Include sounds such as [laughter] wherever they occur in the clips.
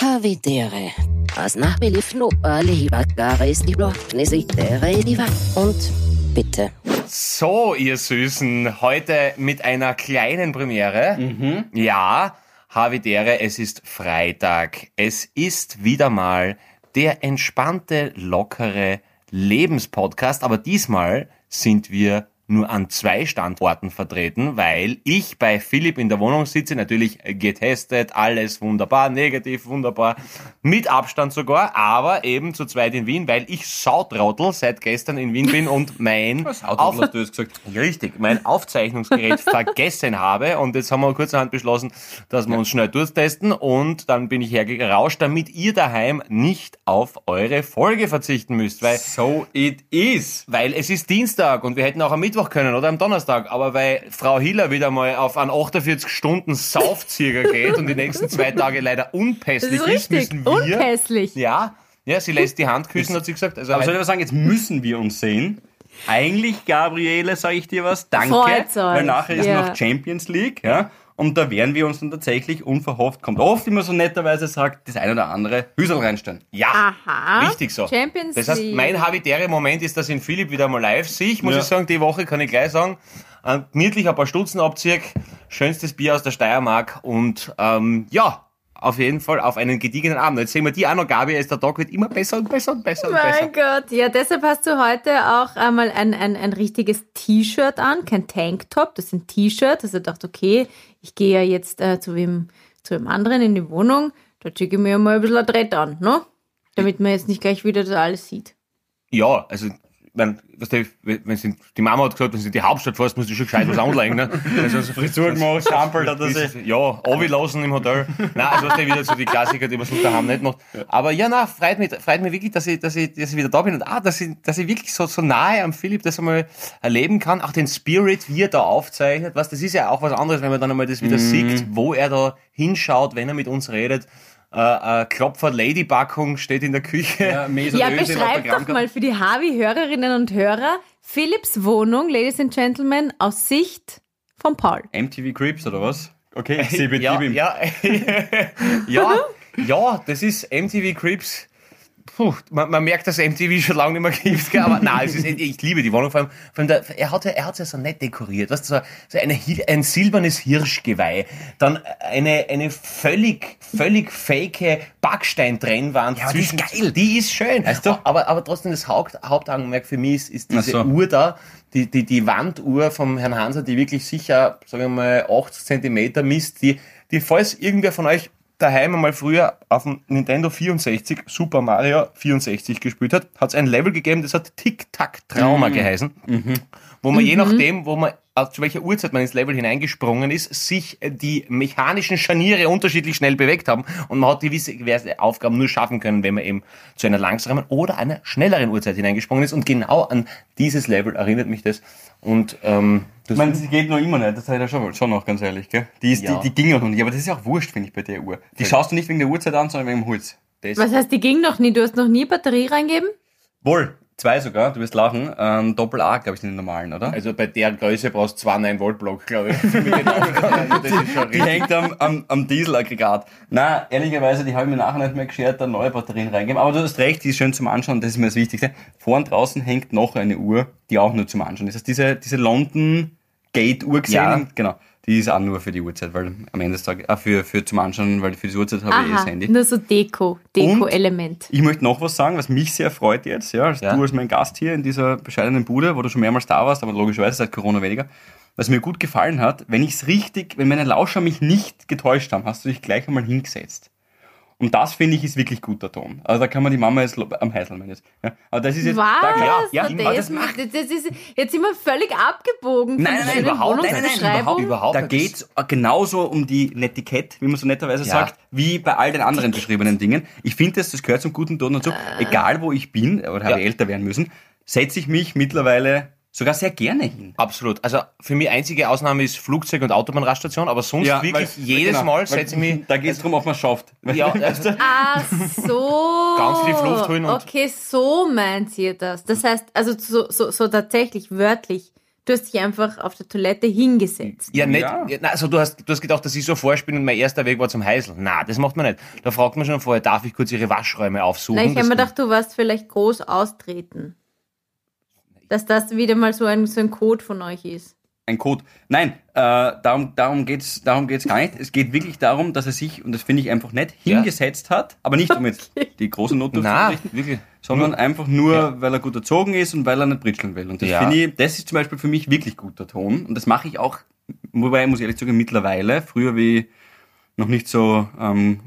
Havidere. As nachbelief no lieber garis die Blocknesitere die Und bitte. So, ihr Süßen, heute mit einer kleinen Premiere. Mhm. Ja, Havidere, es ist Freitag. Es ist wieder mal der entspannte, lockere Lebenspodcast, aber diesmal sind wir nur an zwei Standorten vertreten, weil ich bei Philipp in der Wohnung sitze, natürlich getestet, alles wunderbar, negativ, wunderbar, mit Abstand sogar, aber eben zu zweit in Wien, weil ich Sautrottel seit gestern in Wien bin und mein, [laughs] gesagt. richtig, mein Aufzeichnungsgerät [laughs] vergessen habe und jetzt haben wir kurzerhand beschlossen, dass wir uns schnell durchtesten und dann bin ich hergerauscht, damit ihr daheim nicht auf eure Folge verzichten müsst, weil So it is. weil es ist Dienstag und wir hätten auch am Mittwoch können oder am Donnerstag, aber weil Frau Hiller wieder mal auf einen 48 Stunden Saufzieher geht und die nächsten zwei Tage leider Das unpässlich ist richtig. müssen wir. Unpässlich. Ja, ja, sie lässt die Hand küssen, hat sie gesagt. Also Aber soll ich was sagen, jetzt müssen wir uns sehen. Eigentlich, Gabriele, sage ich dir was, danke, Freut's euch. weil nachher ist Ja. noch Champions League, ja, und da werden wir uns dann tatsächlich unverhofft, kommt oft immer so netterweise sagt, das eine oder andere Hüsel reinstellen. ja, Aha. richtig so. Champions das heißt, mein habitäre Moment ist, dass in Philipp wieder mal live sehe. Ich muss Ja. ich sagen, die Woche kann ich gleich sagen, äh, gemütlich ein paar Stutzen abziehe, schönstes Bier aus der Steiermark und ähm, ja, auf jeden Fall auf einen gediegenen Abend. Jetzt sehen wir die auch noch, Gabi, ist der Tag wird immer besser und besser und besser und besser. Mein Gott, ja, deshalb hast du heute auch einmal ein, ein, ein richtiges T-Shirt an, kein Tanktop, das ist ein T-Shirt. Also ich dachte, okay, ich gehe ja jetzt äh, zu wem zu einem anderen in die Wohnung, da schicke ich mir mal ein bisschen ein Drett an, ne? Damit man jetzt nicht gleich wieder das alles sieht. Ja, also, mein, weißt du, wenn sie, die Mama hat gesagt, wenn sie die Hauptstadt fährst, musst du schon gescheit was anlegen, ne? [laughs] Also, so Frisur gemacht, Schampel hat er sich. Ja, lassen im Hotel. Nein, also weißt du, wieder so die Klassiker, die man sonst daheim nicht macht. Aber ja, na, freut mich, freut mich wirklich, dass ich, dass ich, dass ich wieder da bin und auch, dass ich, dass ich wirklich so, so nahe am Philipp das einmal erleben kann. Auch den Spirit, wie er da aufzeichnet. Was, das ist ja auch was anderes, wenn man dann einmal das wieder sieht, wo er da hinschaut, wenn er mit uns redet. Äh, äh, Klopfer Lady-Packung steht in der Küche. Ja, Ja, beschreib doch mal für die Harvey-Hörerinnen und Hörer Philips Wohnung, Ladies and Gentlemen, aus Sicht von Paul. MTV Creeps oder was? Okay, ich sehe [laughs] ja, ja, [laughs] ja, ja, das ist MTV Creeps. Puh, man, man merkt, dass MTV schon lange nicht mehr gibt, gell, aber nein, es ist, [laughs] ich liebe die Wohnung. Vor allem, vor allem der, er hat ja, er hat's ja so nett dekoriert. Weißt du, so, so eine, ein silbernes Hirschgeweih, dann eine, eine völlig, völlig fake Backsteintrennwand Ja, aber die ist geil. Die ist schön. Weißt du? Aber, aber trotzdem das Haupt, Hauptaugenmerk für mich ist, ist diese so. Uhr da, die, die, die Wanduhr vom Herrn Hanser, die wirklich sicher, sagen wir mal, 80 Zentimeter misst, die, die, falls irgendwer von euch daheim einmal früher auf dem Nintendo 64 Super Mario 64 gespielt hat, hat es ein Level gegeben, das hat Tic-Tac-Trauma geheißen, wo man je nachdem, wo man zu welcher Uhrzeit man ins Level hineingesprungen ist, sich äh, die mechanischen Scharniere unterschiedlich schnell bewegt haben und man hat gewisse, gewisse Aufgaben nur schaffen können, wenn man eben zu einer langsamen oder einer schnelleren Uhrzeit hineingesprungen ist und genau an dieses Level erinnert mich das und ähm, das Ich meine, sie geht noch immer nicht, das hat er schon, schon noch, ganz ehrlich, gell? Die, ist, Ja. die, die ging noch nicht, aber das ist ja auch wurscht, finde ich, bei der Uhr. Die schaust du nicht wegen der Uhrzeit an, sondern wegen dem Holz. das Was heißt, die ging noch nie? Du hast noch nie Batterie reingeben? Wohl, zwei sogar, du wirst lachen. Ähm, Doppel A, glaube ich, sind die normalen, oder? Also bei der Größe brauchst du zwei 9 Volt Block, glaube ich. Den [laughs] Die richtig. hängt am, am, am Dieselaggregat. Na, ehrlicherweise, die habe ich mir nachher nicht mehr geschert, da neue Batterien reingeben. Aber du hast recht, die ist schön zum Anschauen, das ist mir das Wichtigste. Vor und draußen hängt noch eine Uhr, die auch nur zum Anschauen ist. Das heißt, diese, diese London Gate Uhr gesehen, Ja. genau. Die ist auch nur für die Uhrzeit, weil am Ende des Tages, äh, für, für zum Anschauen, weil für die Uhrzeit habe ich eh das Aha, Handy. nur so Deko, Deko-Element. Ich möchte noch was sagen, was mich sehr freut jetzt, ja, als Ja. du als mein Gast hier in dieser bescheidenen Bude, wo du schon mehrmals da warst, aber logischerweise seit Corona weniger. Was mir gut gefallen hat, wenn ich es richtig, wenn meine Lauscher mich nicht getäuscht haben, hast du dich gleich einmal hingesetzt. Und das finde ich ist wirklich guter Ton. Also da kann man die Mama jetzt am ich jetzt. Ja. Aber das ist jetzt. Was? Da, klar, ja, immer, das, das macht- das, ist, jetzt sind wir völlig abgebogen von Nein, nein, schönen überhaupt. Nein, nein, überhaupt, überhaupt da nicht. geht's genauso um die Netiquette, wie man so netterweise Ja. sagt, wie bei all den anderen beschriebenen Dingen. Ich finde, das, das gehört zum guten Ton dazu. Egal wo ich bin, oder habe Ja. ich älter werden müssen, setze ich mich mittlerweile sogar sehr gerne hin. Absolut. Also für mich einzige Ausnahme ist Flugzeug- und Autobahnraststation, aber sonst wirklich weil- jedes genau, Mal setze ich mich. [laughs] Da geht es darum, ob man es schafft. Ja, [laughs] also, Ach so. Ganz viel Luft holen und- Okay, so meint ihr das. Das heißt, also so, so, so tatsächlich, wörtlich. Du hast dich einfach auf der Toilette hingesetzt. Ja, nicht. Ja. Ja. na, also du hast, du hast gedacht, dass ich so vorspiele und mein erster Weg war zum Heißel. Na, das macht man nicht. Da fragt man schon vorher, darf ich kurz ihre Waschräume aufsuchen? Nein, ich habe mir gedacht, du warst vielleicht groß austreten. Dass das wieder mal so ein, so ein Code von euch ist. ein Code. Nein, äh, darum, darum geht's darum geht's gar nicht. Es geht wirklich darum, dass er sich, und das finde ich einfach nett, Ja. hingesetzt hat, aber nicht um jetzt die große Note aufzurichten, wirklich. sondern einfach nur, Ja. weil er gut erzogen ist und weil er nicht britscheln will. Und das Ja. finde ich, das ist zum Beispiel für mich wirklich guter Ton. Und das mache ich auch, wobei, muss ich ehrlich sagen, mittlerweile, früher wie ich noch nicht so ähm,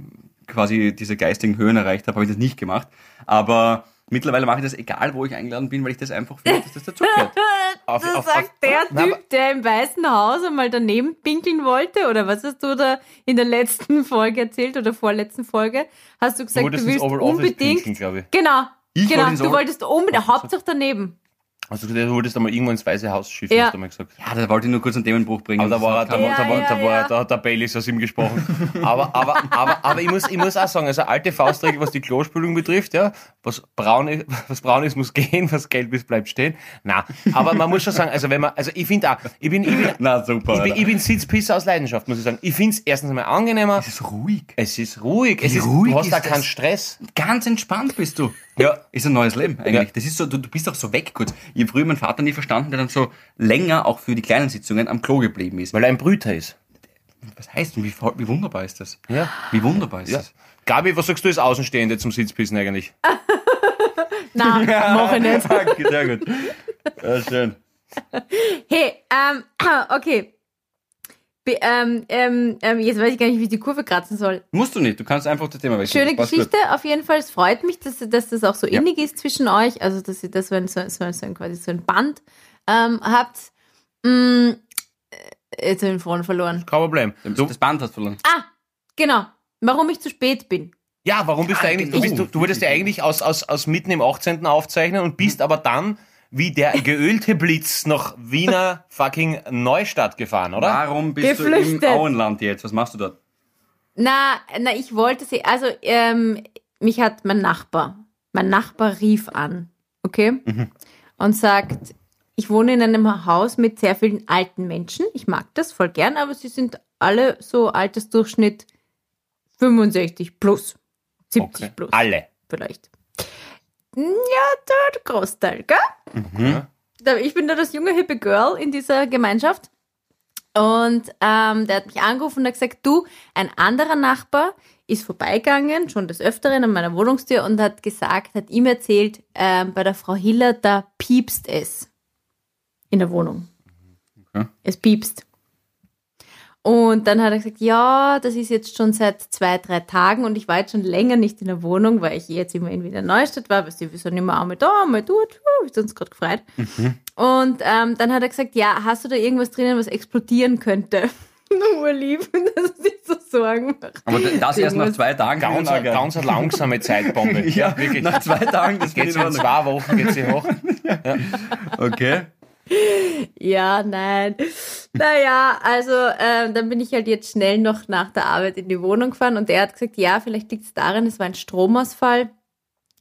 quasi diese geistigen Höhen erreicht habe, habe ich das nicht gemacht. Aber mittlerweile mache ich das egal, wo ich eingeladen bin, weil ich das einfach finde, dass das dazugehört. [laughs] Auf- das auf- sagt auf- der Na, Typ, der im Weißen Haus einmal daneben pinkeln wollte, oder was hast du da in der letzten Folge erzählt oder vorletzten Folge? Hast du gesagt, wolltest du willst unbedingt. pinkeln. Genau. Ich genau, wollte du wolltest unbedingt, Hauptsache daneben. Also du wolltest einmal irgendwo ins Weiße Haus schiffen, Ja. hast du mal gesagt. Ja, da wollte ich nur kurz einen Themenbruch bringen. Aber da war, er- da, war- da, war, Ja, da, ja, war, ja. da hat der Baileys aus ihm gesprochen. [laughs] Aber, aber, aber, aber ich, muss, ich muss auch sagen, also alte Faustregel, was die Klospülung betrifft, ja, was braun ist, [laughs] was braun ist, muss gehen, was gelb ist, bleibt stehen. Na, aber man muss schon sagen, also wenn man, also ich finde auch, ich bin, ich bin, [laughs] Na super. ich bin, ich bin Sitzpisser aus Leidenschaft, muss ich sagen. Ich finde es erstens einmal angenehmer. es ist ruhig. Es ist ruhig. Es ist, ruhig du hast ist da keinen Stress. Ganz entspannt bist du. Ja. Ist ein neues Leben eigentlich. Ja. Das ist so, du, du bist auch so weg kurz. Ich habe früher meinen Vater nie verstanden, der dann so länger auch für die kleinen Sitzungen am Klo geblieben ist. Weil er ein Brüter ist. Was heißt denn, wie, wie wunderbar ist das? Ja. Wie wunderbar ist ja. das? Gabi, was sagst du als Außenstehende zum Sitzpissen eigentlich? [laughs] Nein, [laughs] mach ich nicht. Danke, sehr gut. Ja, schön. Hey, ähm, [clears throat] okay. Ähm, ähm, ähm, jetzt weiß ich gar nicht, wie ich die Kurve kratzen soll. Musst du nicht, du kannst einfach das Thema wechseln. Schöne Geschichte, auf jeden Fall. Es freut mich, dass, dass das auch so Ja. innig ist zwischen euch. Also, dass ihr das so ein, so, so, ein- quasi so ein Band ähm, habt. Mm, äh, jetzt habe ich den Faden verloren. Kein Problem. Gut. Du, Das Band hast verloren. Ah, genau. Warum ich zu spät bin. ja, warum bist du Ah, eigentlich, du, bist, du, du würdest ja eigentlich aus, aus, aus mitten im 18. aufzeichnen und bist aber dann wie der [laughs] geölte Blitz nach Wiener fucking Neustadt gefahren, oder? Warum bist du Geflüchtet. im Auenland jetzt? Was machst du dort? Na, na, ich wollte sie, also ähm, mich hat mein Nachbar, mein Nachbar rief an, okay, und sagt, ich wohne in einem Haus mit sehr vielen alten Menschen. Ich mag das voll gern, aber sie sind alle so Altersdurchschnitt 65 plus, 70 Okay. plus Alle. vielleicht. Ja, der Großteil, gell? Mhm. Ich bin da das junge, hippe Girl in dieser Gemeinschaft. Und ähm, der hat mich angerufen und hat gesagt, du, ein anderer Nachbar ist vorbeigegangen, schon des Öfteren an meiner Wohnungstür und hat gesagt, hat ihm erzählt, ähm, bei der Frau Hiller, da piepst es in der Wohnung. Okay. Es piepst. Und dann hat er gesagt, ja, das ist jetzt schon seit zwei, drei Tagen und ich war jetzt schon länger nicht in der Wohnung, weil ich jetzt immer in Wiener Neustadt war, weil wir sind immer einmal da, einmal dort, uh, wir sind uns gerade gefreut. Und ähm, dann hat er gesagt, ja, hast du da irgendwas drinnen, was explodieren könnte? [laughs] Nur lieb, [laughs] dass er sich so Sorgen macht. Aber das erst nach zwei Tagen. Ganz, Ja, geil. ganz eine langsame Zeitbombe. [laughs] ja, wirklich. Nach zwei Tagen, das geht so in zwei Wochen geht sie hoch. Okay. Ja, nein. Naja, also ähm, dann bin ich halt jetzt schnell noch nach der Arbeit in die Wohnung gefahren und er hat gesagt, ja, vielleicht liegt es daran, es war ein Stromausfall.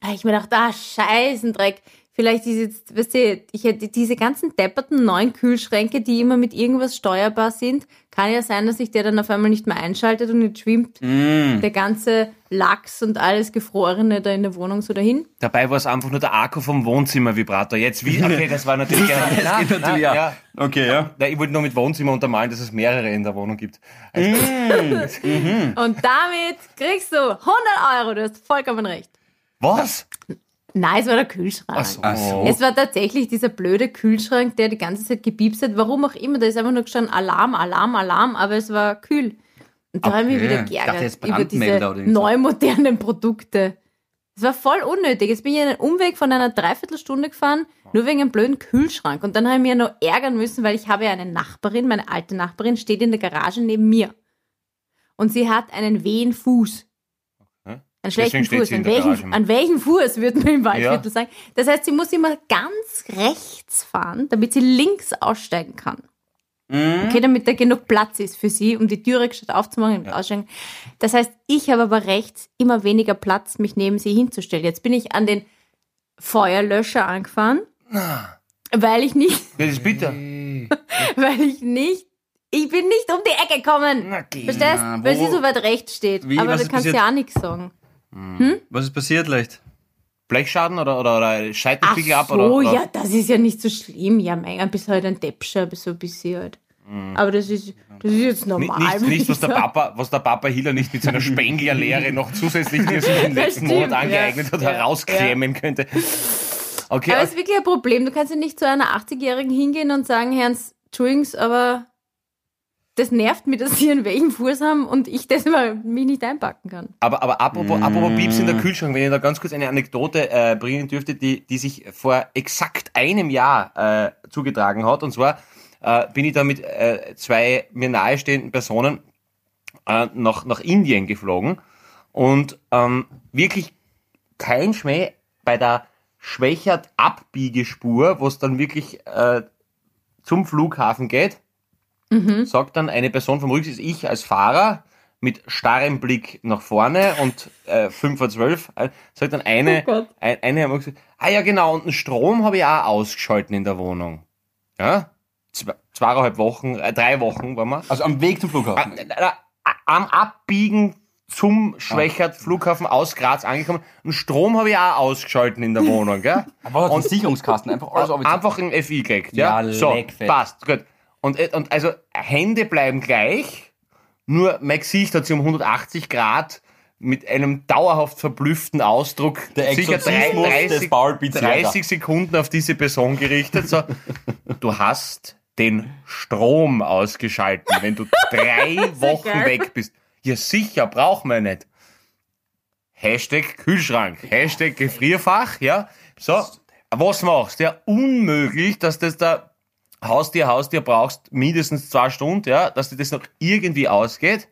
Da hab ich mir gedacht, ah, Scheißendreck. Vielleicht ist jetzt, weißt du, ich hätte diese ganzen depperten neuen Kühlschränke, die immer mit irgendwas steuerbar sind, kann ja sein, dass sich der dann auf einmal nicht mehr einschaltet und jetzt schwimmt Mm. der ganze Lachs und alles Gefrorene da in der Wohnung so dahin. Dabei war es einfach nur der Akku vom Wohnzimmervibrator. Jetzt wie, okay, [laughs] das war natürlich gerne. Das geht natürlich, ja. ja. Okay, ja. Na, ich wollte nur mit Wohnzimmer untermalen, dass es mehrere in der Wohnung gibt. Also, [laughs] Und damit kriegst du 100 Euro, du hast vollkommen recht. was? Nein, es war der Kühlschrank. Ach so. Ach so. Es war tatsächlich dieser blöde Kühlschrank, der die ganze Zeit gepiepst hat. Warum auch immer, da ist einfach nur gestanden Alarm, Alarm, Alarm, aber es war kühl. Und da habe ich mich Okay. wieder dachte geärgert jetzt über diese neu modernen Produkte. Es war voll unnötig. Jetzt bin ich einen Umweg von einer Dreiviertelstunde gefahren, nur wegen einem blöden Kühlschrank. Und dann habe ich mir noch ärgern müssen, weil ich habe ja eine Nachbarin, meine alte Nachbarin, steht in der Garage neben mir. Und sie hat einen wehen Fuß. Okay. Einen schlechten Deswegen Fuß. An welchen, an welchen Fuß, würde man im Waldviertel Ja. sagen. Das heißt, sie muss immer ganz rechts fahren, damit sie links aussteigen kann. Mhm. Okay, damit da genug Platz ist für sie, um die Türe statt aufzumachen und aussteigen. Das heißt, ich habe aber rechts immer weniger Platz, mich neben sie hinzustellen. Jetzt bin ich an den Feuerlöscher angefahren. Weil ich nicht, [laughs] Das ist bitter. [laughs] weil ich nicht, ich bin nicht um die Ecke gekommen. Geh. Verstehst? Na, Weil sie so weit rechts steht. Wie? Aber kannst du passiert? ja auch nichts sagen. Was ist passiert leicht? Blechschaden oder, oder, oder Ach Scheitelpickel ab? so, Oder, oder? ja, das ist ja nicht so schlimm. Ja, mein Gott, bist halt ein Deppscher, so ein bisschen halt. Aber das ist, das ist jetzt normal. nicht, nicht was, ich der. Papa, was der Papa Hiller nicht mit seiner [laughs] Spenglerlehre noch zusätzlich, die er sich im letzten stimmt, Monat angeeignet ja. hat, Ja, herausklemmen könnte. Okay, Aber es ist wirklich ein Problem. Du kannst ja nicht zu einer 80-Jährigen hingehen und sagen, Herrn, Entschuldigung, aber das nervt mich, dass Sie einen welchen Fuß haben und ich das mal mich nicht einpacken kann. Aber, aber apropos, apropos Pieps in der Kühlschrank, wenn ich da ganz kurz eine Anekdote äh, bringen dürfte, die, die sich vor exakt einem Jahr äh, zugetragen hat. Und zwar äh, bin ich da mit äh, zwei mir nahestehenden Personen äh, nach, nach Indien geflogen und ähm, wirklich kein Schmäh bei der Schwächert Abbiegespur, wo es dann wirklich äh, zum Flughafen geht, sagt dann eine Person vom Rücksitz, ich als Fahrer, mit starrem Blick nach vorne und äh, 5 vor 12, äh, sagt dann eine, Oh ein, eine haben gesagt, ah ja genau, und den Strom habe ich auch ausgeschalten in der Wohnung. Ja, Zwei, zweieinhalb Wochen, äh, drei Wochen waren wir. Also am Weg zum Ah, Flughafen. na, am Abbiegen zum Schwächert Flughafen aus Graz angekommen. Und Strom habe ich auch ausgeschalten in der Wohnung, gell? [laughs] Aber und Sicherungskasten, einfach alles Einfach ein FI gekriegt, ja? Ja, so, passt, gut. Und, äh, und also Hände bleiben gleich, nur mein Gesicht hat sich um 180 Grad mit einem dauerhaft verblüfften Ausdruck Der sicher drei- Exorzismus des 30, Paul Pizzerra. 30 Sekunden auf diese Person gerichtet. So, du hast den Strom ausgeschalten, wenn du [laughs] drei Wochen weg bist. Ja, sicher, braucht man nicht. Hashtag Kühlschrank, Hashtag Gefrierfach, ja. So, was machst du? Ja, unmöglich, dass das da Haustier, Haustier brauchst mindestens zwei Stunden, ja, dass dir das noch irgendwie ausgeht.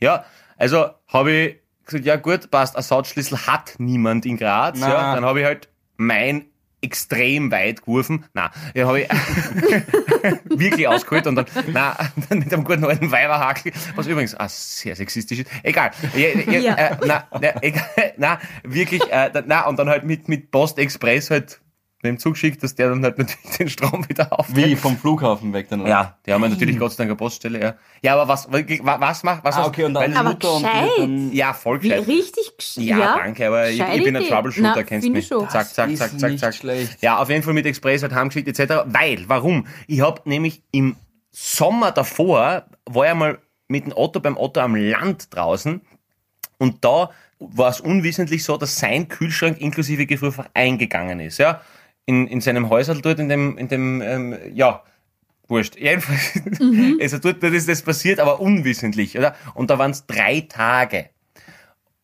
Ja, also habe ich gesagt, ja gut, passt, Ersatzschlüssel hat niemand in Graz, ja, dann habe ich halt mein extrem weit geworfen. Nein, ja, habe ich [laughs] wirklich ausgeholt und dann, na, dann mit einem guten alten Weiberhakel, was übrigens ah, sehr sexistisch ist. Egal. Ja, ja, Ja. Äh, na, na, egal, [laughs] na, wirklich, äh, na, und dann halt mit, mit Post Express halt dem Zug geschickt, dass der dann halt natürlich den Strom wieder auf. Wie vom Flughafen weg dann? oder? Ja, die haben ja natürlich Gott sei Dank eine Poststelle, ja. Ja, aber was, was, was macht, was Ah, okay, und dann Aber Mutter und gescheit. ja, voll Wie gescheit. richtig gesch- Ja, danke, aber ich, ich bin ein. Troubleshooter, Na, kennst mich. ich schon. Zack, zack, zack, zack, zack. schlecht. Ja, auf jeden Fall mit Express halt heimgeschickt etc. Weil, warum? Ich habe nämlich im Sommer davor, war ich mal mit dem Otto beim Otto am Land draußen und da war es unwissentlich so, dass sein Kühlschrank inklusive Gefrierfach eingegangen ist, ja. In, in seinem Häusl dort, in dem, in dem, ähm, ja, wurscht. [laughs] Jedenfalls, also dort, dort ist das passiert, aber unwissentlich, oder? Und da waren es drei Tage.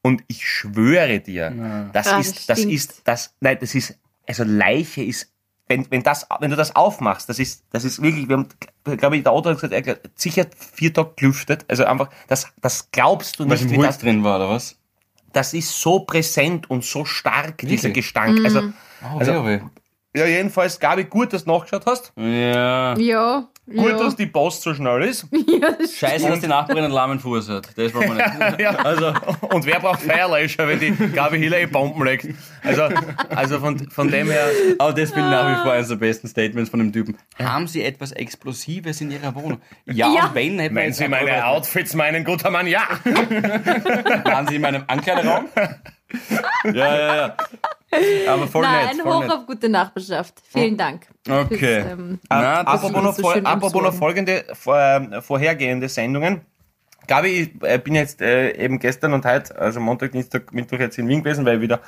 Und ich schwöre dir, das Ah, das ist, das stinkt. ist, das, nein, das ist, also Leiche ist, wenn, wenn das, wenn du das aufmachst, das ist, das ist wirklich, wir haben, glaube ich, der Autor hat gesagt, er hat sicher vier Tage gelüftet, also einfach, das, das glaubst du nicht, im wie Holz das, drin war, oder was? das ist so präsent und so stark, dieser Wirklich? Gestank. Also, Oh, Also- weh, ja, jedenfalls, Gabi, gut, dass du nachgeschaut hast. Ja. Ja. Gut, ja. dass die Post so schnell ist. [laughs] ja, das Scheiße, dass die Nachbarin einen lahmen Fuß hat. Das wollen wir nicht. [laughs] Ja, also, und wer braucht Feuerlöscher, wenn die Gabi Hiller eh Bomben legt? Also, also von, von dem her, Aber das bin ich nach wie vor eines der besten Statements von dem Typen. Haben Sie etwas Explosives in Ihrer Wohnung? Ja, Ja. und wenn, hätten jetzt Sie meine Outfits meinen, guter Mann, ja. Waren Sie in meinem Ankleideraum? [laughs] ja, ja, ja. Aber voll Nein, nett, voll hoch nett. auf gute Nachbarschaft. Vielen Dank. Okay. Fürs, ähm, Na, das apropos noch, so schön apropos noch folgende, vor, äh, vorhergehende Sendungen. Gabi, ich äh, bin jetzt äh, eben gestern und heute, also Montag, Dienstag, Mittwoch jetzt in Wien gewesen, weil ich wieder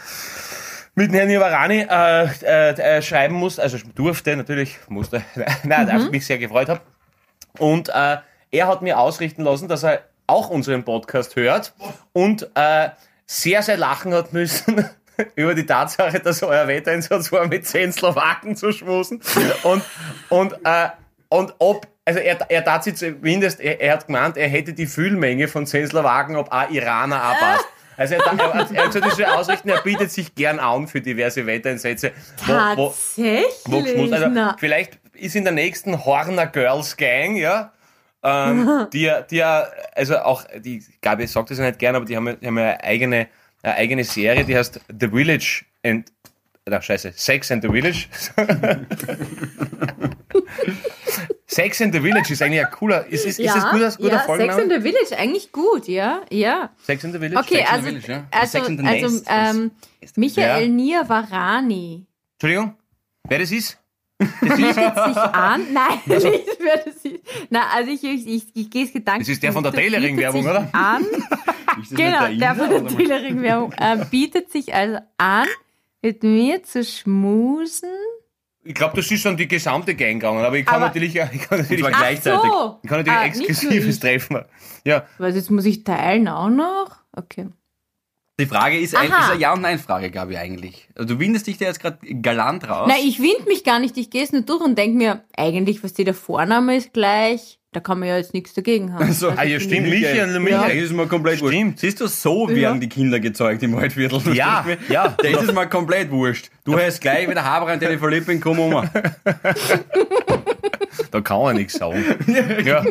mit Herrn Ivarani äh, äh, äh, schreiben muss, also durfte natürlich, musste, [laughs] nein, Mhm. mhm. mich sehr gefreut habe. Und äh, er hat mir ausrichten lassen, dass er auch unseren Podcast hört und äh, sehr, sehr lachen hat müssen [laughs] [laughs] über die Tatsache, dass euer Wetteinsatz war, mit zehn Slowaken zu schmusen. Und, und, äh, und ob, also er, er tat sich zumindest, er, er hat gemeint, er hätte die Füllmenge von zehn Slowaken, ob auch Iraner auch passt. Also er, er, er hat soll ausrichten, er bietet sich gern an für diverse Wetteinsätze. Wo, wo, Tatsächlich? wo geschmust. Also vielleicht ist in der nächsten Horner Girls Gang, ja, ähm, [laughs] die, ja- die ja, also auch, die Gabi sagt das ja nicht gern, aber die haben, ja- die haben ja eigene, eine eigene Serie, die heißt The Village and na scheiße, Sex and the Village. [laughs] Sex and the Village ist eigentlich ein cooler, ist, ist, ist das guter, guter ja, Sex Folgenname? in the Village, eigentlich gut, ja, ja. Sex and the Village? Okay, Sex in also, the Village, ja. also, Sex also Nest. ähm, Michael Ja. Nirvarani. Entschuldigung, wer das ist? Bietet sich an? Nein, nicht wer das ist. Nein, also ich, ich, ich, ich gehe es gedanklich. Das ist der von der. Tailoring-Werbung, Bietet oder? sich An, [laughs] Ist das genau, nicht der von der? Tailoring-Werbung. Äh, bietet sich also an, mit mir zu schmusen. Ich glaube, das ist schon die gesamte Gang gegangen, aber ich kann Aber- natürlich, ich kann natürlich, ich Gleichzeitig. So. kann natürlich Ah, nicht exklusives ich. treffen. Ja, Was, jetzt muss ich teilen auch noch? Okay. Die Frage ist, ein, ist eine Ja- und Nein-Frage, Gabi, eigentlich. Also du windest dich da jetzt gerade galant raus. Nein, ich wind mich gar nicht, ich gehe es nur durch und denke mir, eigentlich, was die der Vorname ist gleich, da kann man ja jetzt nichts dagegen haben. So. ah, ja stimmt, Michael, Ja, Michael. das ist mir komplett wurscht. Stimmt. Siehst du, so Ja. werden die Kinder gezeugt im Waldviertel. Ja, verstehst mich? ja. Da ist es mir komplett wurscht. Du hast gleich wieder Haber an deine Verliebten, komm um. [laughs] Da kann man nichts sagen. ja.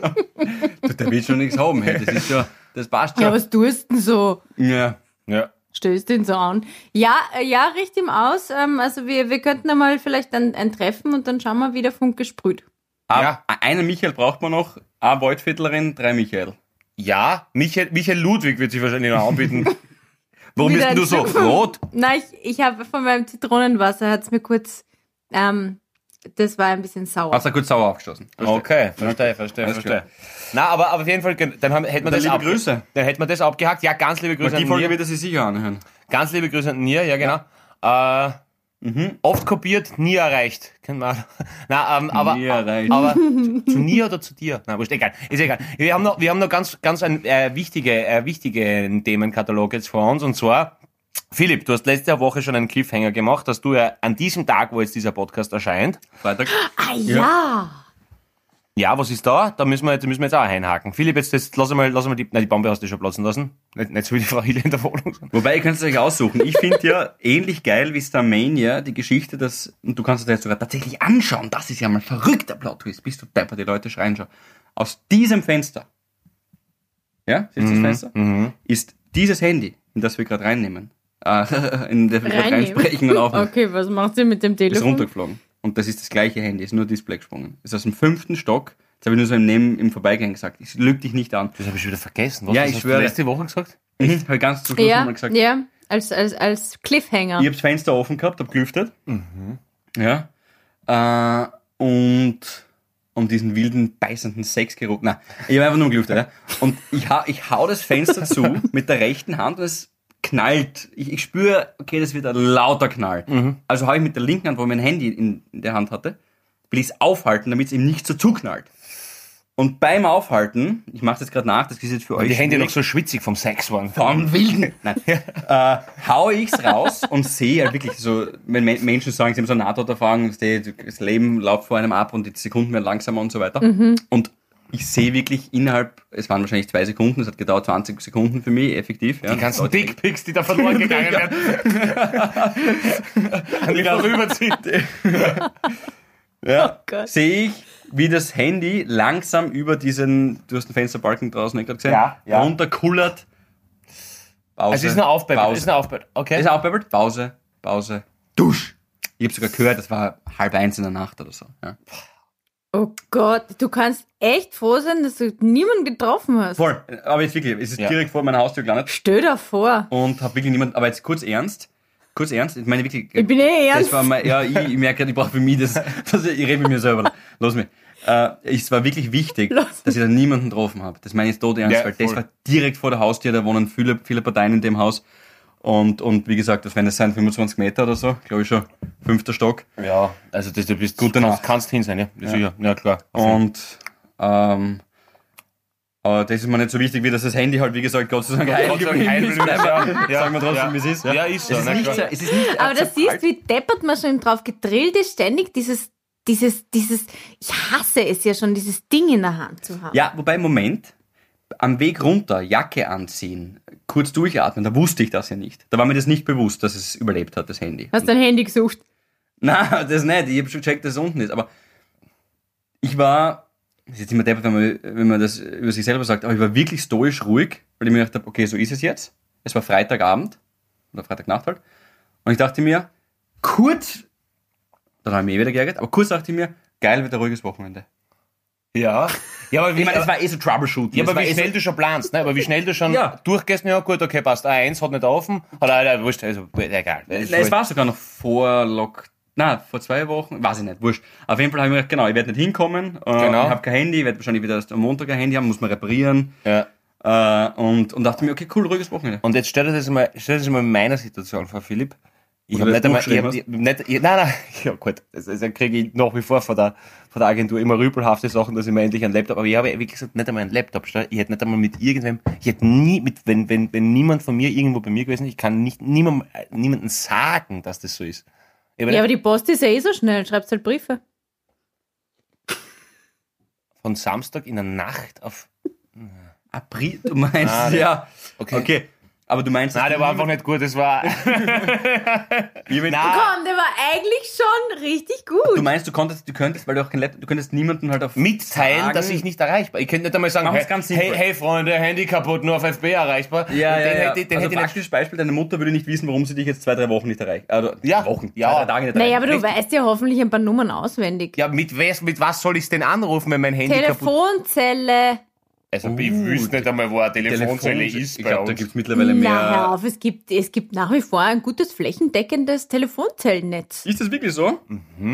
Du, Der will schon nichts haben. Hey. Das ist schon, das passt schon. Ja, was tust du denn so? Ja. Ja. Stößt ihn so an. Ja, äh, ja, richt ihm aus. Ähm, also wir, wir könnten einmal vielleicht ein, ein Treffen und dann schauen wir, wie der Funke sprüht. Aber Ja. einen Michael braucht man noch, eine Waldviertlerin, drei Michael. Ja, Michael, Michael Ludwig wird sich wahrscheinlich noch anbieten. [laughs] Warum bist denn du so rot? Nein, ich, ich habe von meinem Zitronenwasser, hat's mir kurz, ähm, das war ein bisschen sauer. Hast du kurz sauer aufgestoßen? Okay, verstehe, verstehe, Alles verstehe. Na, aber, aber auf jeden Fall, dann haben, hätten wir Dann das liebe ab- Grüße. Dann hätten wir das abgehakt. Ja, ganz liebe Grüße Weil die an Folge wird er sich sicher anhören. Ganz liebe Grüße an Nir, ja genau. Äh, Mhm. Oft kopiert, nie erreicht. Kennt man. [laughs] Na, ähm, aber, Nie erreicht. aber zu, zu Nir oder zu dir? Na, wurscht, egal. Ist egal. Wir haben noch, wir haben noch ganz, ganz ein äh, wichtige, äh, wichtigen Themenkatalog jetzt vor uns und zwar Philipp, du hast letzte Woche schon einen Cliffhanger gemacht, dass du ja an diesem Tag, wo jetzt dieser Podcast erscheint, Freitag. ah ja! ja, was ist da? Da müssen wir jetzt, müssen wir jetzt auch einhaken. Philipp, jetzt, jetzt lass mal, lass mal die, nein, die Bombe hast du schon platzen lassen. Nicht, nicht so wie die Frau Hille in der Wohnung. Wobei, ihr könnt es euch aussuchen. Ich finde ja ähnlich geil wie Starmania die Geschichte, dass, und du kannst es dir jetzt sogar tatsächlich anschauen, das ist ja mal ein verrückter Plot-Twist, bist du depper, die Leute schreien schon. Aus diesem Fenster, ja, siehst du das Fenster? Mhm. Ist dieses Handy, in das wir gerade reinnehmen, äh, [laughs] in das gerade Reinnehmen. reinsprechen und aufnehmen, Okay, was macht sie mit dem ist Telefon? runtergeflogen. Und das ist das gleiche Handy, ist nur Display gesprungen. Ist aus dem fünften Stock, jetzt habe ich nur so im, Neben, im Vorbeigehen gesagt, ich lüge dich nicht an. Das habe ich schon wieder vergessen. Was Ja, das ich hast schwöre. Du letzte Woche gesagt? Mhm. Habe ich ganz zum Schluss Ja, nochmal gesagt. ja, als, als, als Cliffhanger. Ich habe das Fenster offen gehabt, hab gelüftet. Ja. Äh, und um diesen wilden, beißenden Sexgeruch. Nein, ich habe einfach nur gelüftet. Ja. Und ich, hau, ich hau das Fenster [laughs] zu mit der rechten Hand und es knallt. Ich, ich spüre, okay, das wird ein lauter Knall. Also habe ich mit der linken Hand, wo ich mein Handy in, in der Hand hatte, will ich es aufhalten, damit es eben nicht so zuknallt. Und beim Aufhalten, ich mache das gerade nach, das ist jetzt für euch. Die Hände noch so schwitzig vom Sex waren. Vom Wilden. Nein. äh, hau ich's raus und sehe halt wirklich so, wenn Men- Menschen sagen, sie haben so eine Nahtoderfahrung, das Leben läuft vor einem ab und die Sekunden werden langsamer und so weiter. Und ich sehe wirklich innerhalb, es waren wahrscheinlich zwei Sekunden, es hat gedauert 20 Sekunden für mich, effektiv. Ja. Die ganzen Dickpics, die da verloren [laughs] gegangen werden. An die vorüberziehen. Ja, Gott. sehe ich, wie das Handy langsam über diesen, du hast den Fensterbalken draußen nicht gerade gesehen, Ja, ja. runterkullert. Pause. Also ist nur aufbebbelt. Pause. Ist nur aufbebbelt. Okay. Ist aufbebbelt, Pause, Pause, Dusch. Ich habe sogar gehört, das war halb eins in der Nacht oder so. Ja. Oh Gott, du kannst echt froh sein, dass du niemanden getroffen hast. Voll. Aber jetzt wirklich, es ist Ja. direkt vor meiner Haustür gelandet Stell dir vor. und habe wirklich niemand, aber jetzt kurz ernst, kurz ernst, ich meine wirklich, Ich bin eh das ernst. war mein, ja, ich, ich merke gerade, ich brauche für mich das, das ich rede mit mir selber. Los mich. Äh, es war wirklich wichtig, Los. dass ich da niemanden getroffen habe. Das meine ich tot ernst, Ja, weil das voll. war direkt vor der Haustür, da wohnen viele, viele Parteien in dem Haus. Und, und wie gesagt, das werden das sein 25 Meter oder so, glaube ich schon, fünfter Stock. Ja, also das, du bist Gute kannst, Nacht. kannst hin sein, ja. ja. Sicher. Ja, klar. Und ähm, aber das ist mir nicht so wichtig, wie dass das Handy halt, wie gesagt, Gott sei Dank heil Gott sei Dank geblieben heil ist. ja. Ja. Sagen wir trotzdem, Ja. wie es ist. Ja, ist so, Es ist nicht, so- es ist nicht Aber das siehst, wie deppert man schon drauf gedrillt ist, ständig dieses, dieses, dieses, ich hasse es ja schon, dieses Ding in der Hand zu haben. Ja, wobei, Moment, am Weg runter, Jacke anziehen, kurz durchatmen, da wusste ich das ja nicht. Da war mir das nicht bewusst, dass es überlebt hat, das Handy. Hast dein Handy gesucht? Nein, [laughs] das nicht. Ich habe schon gecheckt, dass es unten ist. Aber ich war, das ist jetzt immer deppert, wenn man, wenn man das über sich selber sagt, aber ich war wirklich stoisch ruhig, weil ich mir gedacht habe, okay, so ist es jetzt. Es war Freitagabend oder Freitagnacht halt. Und ich dachte mir, kurz, dann habe ich mich eh wieder geärgert, aber kurz dachte ich mir, geil, wird ein ruhiges Wochenende. Ja. [laughs] Ja, aber wie, Ich meine, es war eh so Troubleshooting. ja, aber wie eh schnell so, du schon planst, ne? Aber wie schnell du schon Ja. durchgehst, ja gut, okay, passt. A1 hat nicht offen, hat er, wurscht, also, egal. Nein, es war sogar noch vor Lock, na, vor zwei Wochen, weiß ich nicht, wurscht. Auf jeden Fall habe ich mir gedacht, genau, ich werde nicht hinkommen, äh, Genau. ich habe kein Handy, ich werde wahrscheinlich wieder erst am Montag ein Handy haben, muss man reparieren, ja. äh, und, und dachte mir, okay, cool, ruhiges Wochenende. Und jetzt stell dir das mal, stell dir das mal in meiner Situation vor, Philipp. Ich habe nicht einmal, ich hab, ich nicht, ich, nein, nein, [laughs] ja gut, das, das kriege ich nach wie vor von der, von der Agentur immer rüpelhafte Sachen, dass ich mir endlich einen Laptop, aber ich habe wie gesagt nicht einmal einen Laptop, ich hätte nicht einmal mit irgendwem, ich hätte nie, mit, wenn, wenn, wenn niemand von mir irgendwo bei mir gewesen ist, ich kann nicht, niemand, niemandem sagen, dass das so ist. Ja, aber die Post ist ja eh so schnell. Schreibst halt Briefe. von Samstag in der Nacht auf, April, du meinst, Ah, ja, okay. okay. Aber du meinst, Nein, der war einfach nicht gut, das war, [laughs] wie wenn- Nein. Komm, der war eigentlich schon richtig gut. du meinst, du konntest, du könntest, weil du auch kein Laptop, du könntest niemanden halt auf mitteilen, sagen, dass ich nicht erreichbar. Ich könnte nicht einmal sagen, hey, hey, hey Freunde, Handy kaputt, nur auf FB erreichbar. Ja, Und ja, den ja. hätte, ich- den also hätte praktisches Beispiel, deine Mutter würde nicht wissen, warum sie dich jetzt zwei, drei Wochen nicht erreicht. Also, Ja, Wochen, ja. zwei, drei Tage nicht naja, erreicht. aber du weißt ja hoffentlich ein paar Nummern auswendig. Ja, mit, was, mit was soll ich denn anrufen, wenn mein Handy kaputt Telefonzelle. Also, ich Uh, wüsste nicht einmal, wo eine Telefonzelle Telefon- ist Ich glaube, da gibt es mittlerweile Na, mehr. hör auf, es gibt, es gibt nach wie vor ein gutes flächendeckendes Telefonzellnetz. Ist das wirklich so?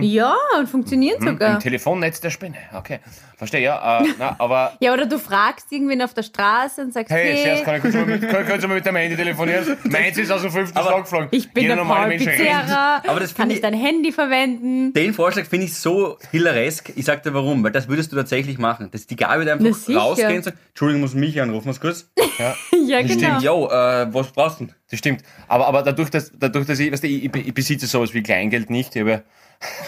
Ja, und funktioniert sogar. Im Telefonnetz der Spinne, okay. Verstehe, ja. Äh, na, aber, [laughs] Ja, oder du fragst irgendwen auf der Straße und sagst, hey, hey, Servus, kann ich kurz mal mit, kann, kannst du mal mit deinem Handy telefonieren? [laughs] Meins ist aus dem fünften Stock geflogen. ich bin Jeder der Paul. Pizzerra, Aber das kann ich ich- dein Handy verwenden? Den Vorschlag finde ich so hilaresk. Ich sag dir warum, weil das würdest du tatsächlich machen. Das, die Gabi Na, einfach rausgehen sagen, Entschuldigung, muss mich anrufen, was kurz? Ja, [laughs] genau. Yo, äh, was brauchst du denn? Das stimmt. Aber, aber dadurch, dass, dadurch, dass ich, weißt du, ich, ich, ich besitze sowas wie Kleingeld nicht, ich habe [laughs] ja-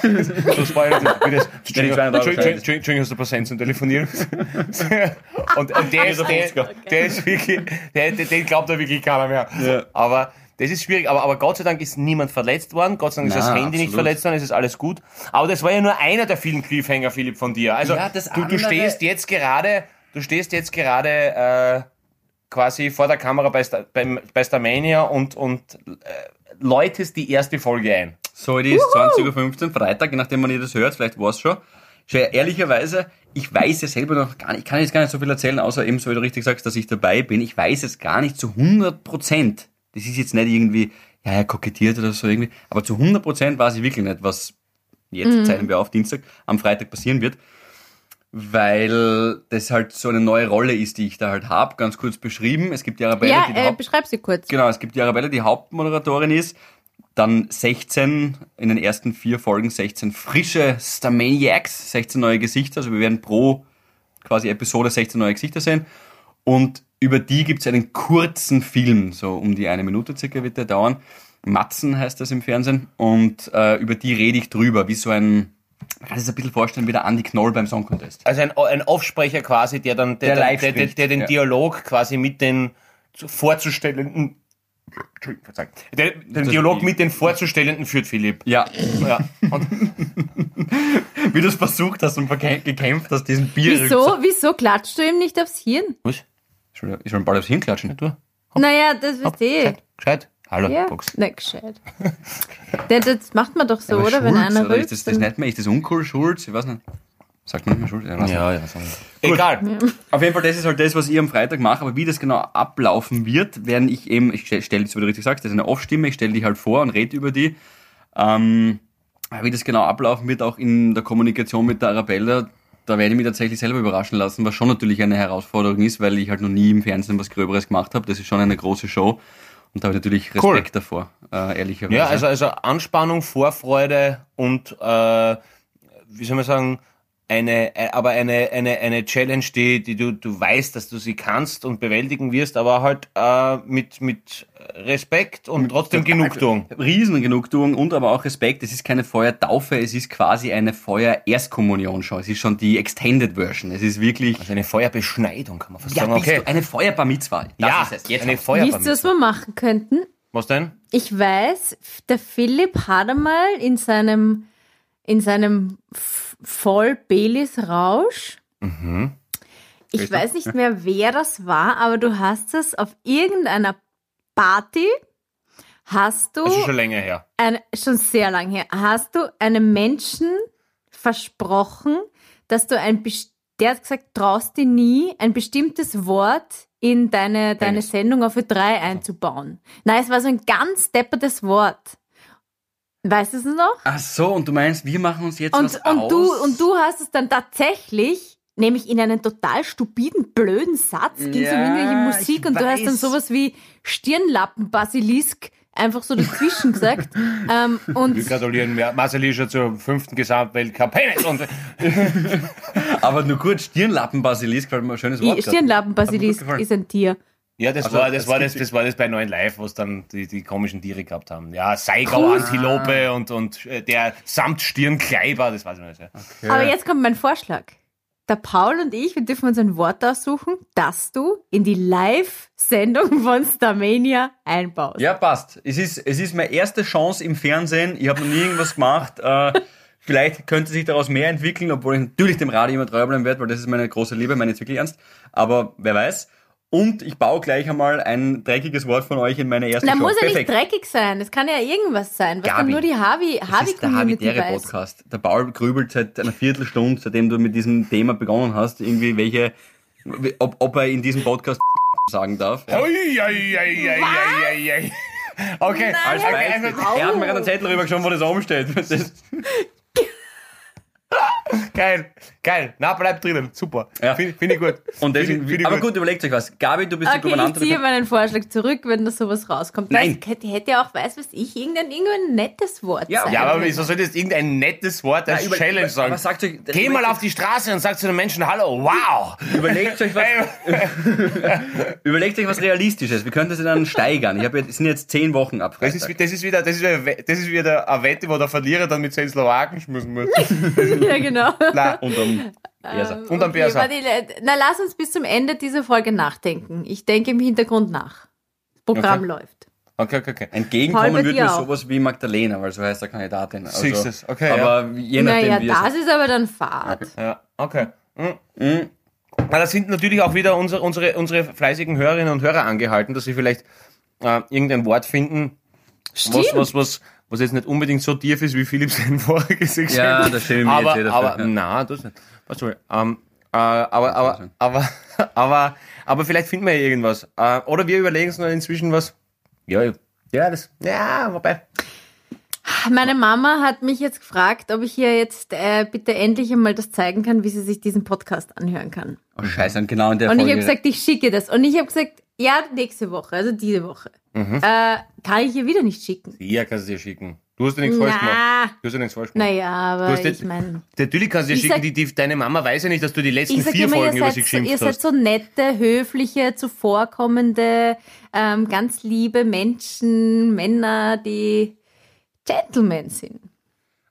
ja das, wie das, Entschuldigung, 200 Euro Entschuldigung, Entschuldigung, Entschuldigung, hast du ein paar Cent zum Telefonieren? [laughs] und, und der, ist, der, der ist wirklich, der, der, den glaubt da wirklich keiner mehr. Ja. Aber das ist schwierig, aber, aber Gott sei Dank ist niemand verletzt worden, Gott sei Dank ist Na, das Handy nicht absolut. verletzt worden, es ist alles gut. Aber das war ja nur einer der vielen Cliffhanger, Philipp, von dir. Also Ja, du, du stehst jetzt gerade, du stehst jetzt gerade äh, quasi vor der Kamera bei, Sta- beim, bei Starmania und, und äh, läutest die erste Folge ein. So, it is 20.15 Uhr, Freitag, je nachdem man ihr das hört, vielleicht war es schon. Schau, ehrlicherweise, ich weiß ja selber noch gar nicht, ich kann jetzt gar nicht so viel erzählen, außer eben, so wie du richtig sagst, dass ich dabei bin. Ich weiß es gar nicht zu 100 Prozent. Das ist jetzt nicht irgendwie, ja, er kokettiert oder so irgendwie, aber zu 100 Prozent weiß ich wirklich nicht, was jetzt zeichnen wir auf Dienstag, am Freitag passieren wird. Weil das halt so eine neue Rolle ist, die ich da halt habe. Ganz kurz beschrieben. Es gibt die Arabella, Ja, die, die äh, Haupt beschreib sie kurz. Genau, es gibt die Arabella, die Hauptmoderatorin ist. Dann 16, in den ersten vier Folgen 16 frische Starmaniacs, 16 neue Gesichter. Also wir werden pro quasi Episode 16 neue Gesichter sehen. Und über die gibt es einen kurzen Film, so um die eine Minute circa wird der dauern. Matzen heißt das im Fernsehen. Und äh, über die rede ich drüber, wie so ein, man kann sich das ein bisschen vorstellen, wie der Andy Knoll beim Song Contest. Also ein, ein Aufsprecher quasi, der dann der, Der der, live der, der, den ja. Dialog quasi mit den zu- vorzustellenden Entschuldigung. Der, den Das- Dialog mit den Vorzustellenden führt Philipp. Ja, Ja. Und [laughs] wie du es versucht hast und gekämpft hast, diesen Bier. Wieso, wieso klatscht du ihm nicht aufs Hirn? was? Ich schon bald aufs Hirn klatschen. Du? Naja, das wisst ihr. Gescheit? Hallo, Ja, Box. na gescheit. [laughs] das, das macht man doch so, Aber oder? Wenn Schulz, einer oder rülpst, ist das, das nicht mehr? Ist das uncool, Schulz? Ich weiß nicht. Sagt man nicht mehr Schulz? Ja, ja. So. Egal. [laughs] Auf jeden Fall, das ist halt das, was ich am Freitag mache. Aber wie das genau ablaufen wird, werden ich eben, ich stelle, stell, wie du richtig sagst, das ist eine Off-Stimme, ich stelle die halt vor und rede über die. Ähm, wie das genau ablaufen wird, auch in der Kommunikation mit der Arabella, da werde ich mich tatsächlich selber überraschen lassen, was schon natürlich eine Herausforderung ist, weil ich halt noch nie im Fernsehen was Gröberes gemacht habe. Das ist schon eine große Show. Und da habe ich natürlich Respekt Cool. davor, äh, ehrlicherweise. Ja, also, also Anspannung, Vorfreude und äh, wie soll man sagen, eine, äh, aber eine, eine, eine Challenge, die, die du, du weißt, dass du sie kannst und bewältigen wirst, aber halt äh, mit, mit Respekt und trotzdem Genugtuung. Riesen Genugtuung und aber auch Respekt. Es ist keine Feuertaufe, es ist quasi eine Feuer-Erstkommunion schon. Es ist schon die Extended Version. Es ist wirklich Also eine Feuerbeschneidung, kann man fast ja, sagen. bist Okay. du eine Feuerbar Mitzwa. Das ja, ist es. Jetzt eine. Wisst ihr, was wir machen könnten? Was denn? Ich weiß, der Philipp hat einmal in seinem, in seinem F- voll Belis Rausch. Ich Richtig. weiß nicht mehr, wer das war, aber du hast es auf irgendeiner Party, Hast du Das ist schon länger her. eine, schon sehr lange her, hast du einem Menschen versprochen, dass du ein, der hat gesagt, traust dir nie, ein bestimmtes Wort in deine, deine. Sendung auf Ö3 einzubauen? Nein, es war so ein ganz deppertes Wort. Weißt du es noch? Ach so, und du meinst, wir machen uns jetzt was Und, und, aus? du, und du hast es dann tatsächlich, nämlich in einen total stupiden, blöden Satz, ging es um Ja, irgendwelche Musik und du hast dann weiß. sowas wie Stirnlappen-Basilisk einfach so dazwischen [laughs] gesagt. ähm, und Wir gratulieren Marcel ist schon zur fünften Gesamtweltcup. Und [laughs] Aber nur kurz, Stirnlappen-Basilisk, weil mir ein schönes Wort. Stirnlappen-Basilisk ist ein Tier. Ja, das Also, war das das war das, das war das bei 9 Live, wo es dann die, die komischen Tiere gehabt haben. Ja, Seigau, Antilope und, und äh, der Samtstirnkleiber, das weiß ich nicht. Ja. Aber jetzt kommt mein Vorschlag. Der Paul und ich, wir dürfen uns ein Wort aussuchen, das du in die Live-Sendung von Starmania einbaust. Ja, passt. Es ist, es ist meine erste Chance im Fernsehen. Ich habe noch nie irgendwas gemacht. Äh, vielleicht könnte sich daraus mehr entwickeln, obwohl ich natürlich dem Radio immer treu bleiben werde, weil das ist meine große Liebe, meine jetzt wirklich ernst. Aber wer weiß. Und ich baue gleich einmal ein dreckiges Wort von euch in meine erste Na, Show. muss ja nicht dreckig sein. Es kann ja irgendwas sein, was dann Gabi, nur die Harvey, Das Harvey ist der Community weiß. Podcast. Der Paul grübelt seit einer Viertelstunde, seitdem du mit diesem Thema begonnen hast, irgendwie welche, ob, ob er in diesem Podcast [laughs] sagen darf. Ja. Ui, ui, ui. Okay, okay, Beispiel. also, Er hat mir gerade einen Zettel rübergeschoben, wo das oben steht. [laughs] Das, [laughs] geil, geil. Na, bleib drinnen. Super. Ja. Finde find ich gut. und deswegen, Find ich- find ich aber gut, überlegt euch was. Gabi, du bist die Okay, ich Gouvernante. ziehe meinen Vorschlag zurück, wenn da sowas rauskommt. Nein. Das hätte, hätte ja auch, weiß was ich, irgendein, irgendein nettes Wort Ja, sein. Ja, aber wieso soll das irgendein nettes Wort als Nein, über- Challenge sagen? aber sagt euch- Geh mal auf die Straße und sag zu den Menschen Hallo, wow! Überlegt euch was, [laughs] überlegt euch was Realistisches. Wir können das dann steigern. Ich habe jetzt, es sind jetzt zehn Wochen ab. Das ist, das ist wieder, das ist wieder, das ist wieder eine Wette, wo der Verlierer dann mit seinen Slowaken schmusen muss. [laughs] ja, genau. Nein. Und dann Berser. Und am Berser. warte, na, lass uns bis zum Ende dieser Folge nachdenken. Ich denke im Hintergrund nach. Das Programm Okay. läuft. Okay, okay, okay. Entgegenkommen Paul, würde mir auch. sowas wie Magdalena, weil so heißt der Kandidatin. Also, Siehst du's, okay, Aber je nachdem, Naja, wie es das ist aber dann Fahrt. Ja, okay. Mhm. Na, da sind natürlich auch wieder unsere, unsere, unsere fleißigen Hörerinnen und Hörer angehalten, dass sie vielleicht äh, irgendein Wort finden, Stimmt. was, was, was jetzt nicht unbedingt so tief ist, wie Philipp sein voriges Exempel. Ja, da schäme ich mich aber, jetzt dafür, aber, ja. na, das nicht. Was soll, ähm, äh, aber, aber, aber, [laughs] aber, aber vielleicht finden wir ja irgendwas. Äh, oder wir überlegen uns noch inzwischen was. Ja, ja, das, ja, wobei. Meine Mama hat mich jetzt gefragt, ob ich ihr jetzt äh, bitte endlich einmal das zeigen kann, wie sie sich diesen Podcast anhören kann. Oh, scheiße, und genau in der Und ich Folge. habe gesagt, ich schicke das. Und ich habe gesagt, ja, nächste Woche, also diese Woche. Mhm. Äh, kann ich ihr wieder nicht schicken. Ja, kannst du dir schicken. Du hast ja nichts falsch gemacht. Du hast ja nichts falsch gemacht. naja, aber Du hast ich jetzt- meine... Natürlich kannst du dir schicken, sag- die, die, deine Mama weiß ja nicht, dass du die letzten vier immer, Folgen ihr über seid, sie so, ihr geschimpft seid hast. so nette, höfliche, zuvorkommende, ähm, ganz liebe Menschen, Männer, die Gentlemen sind.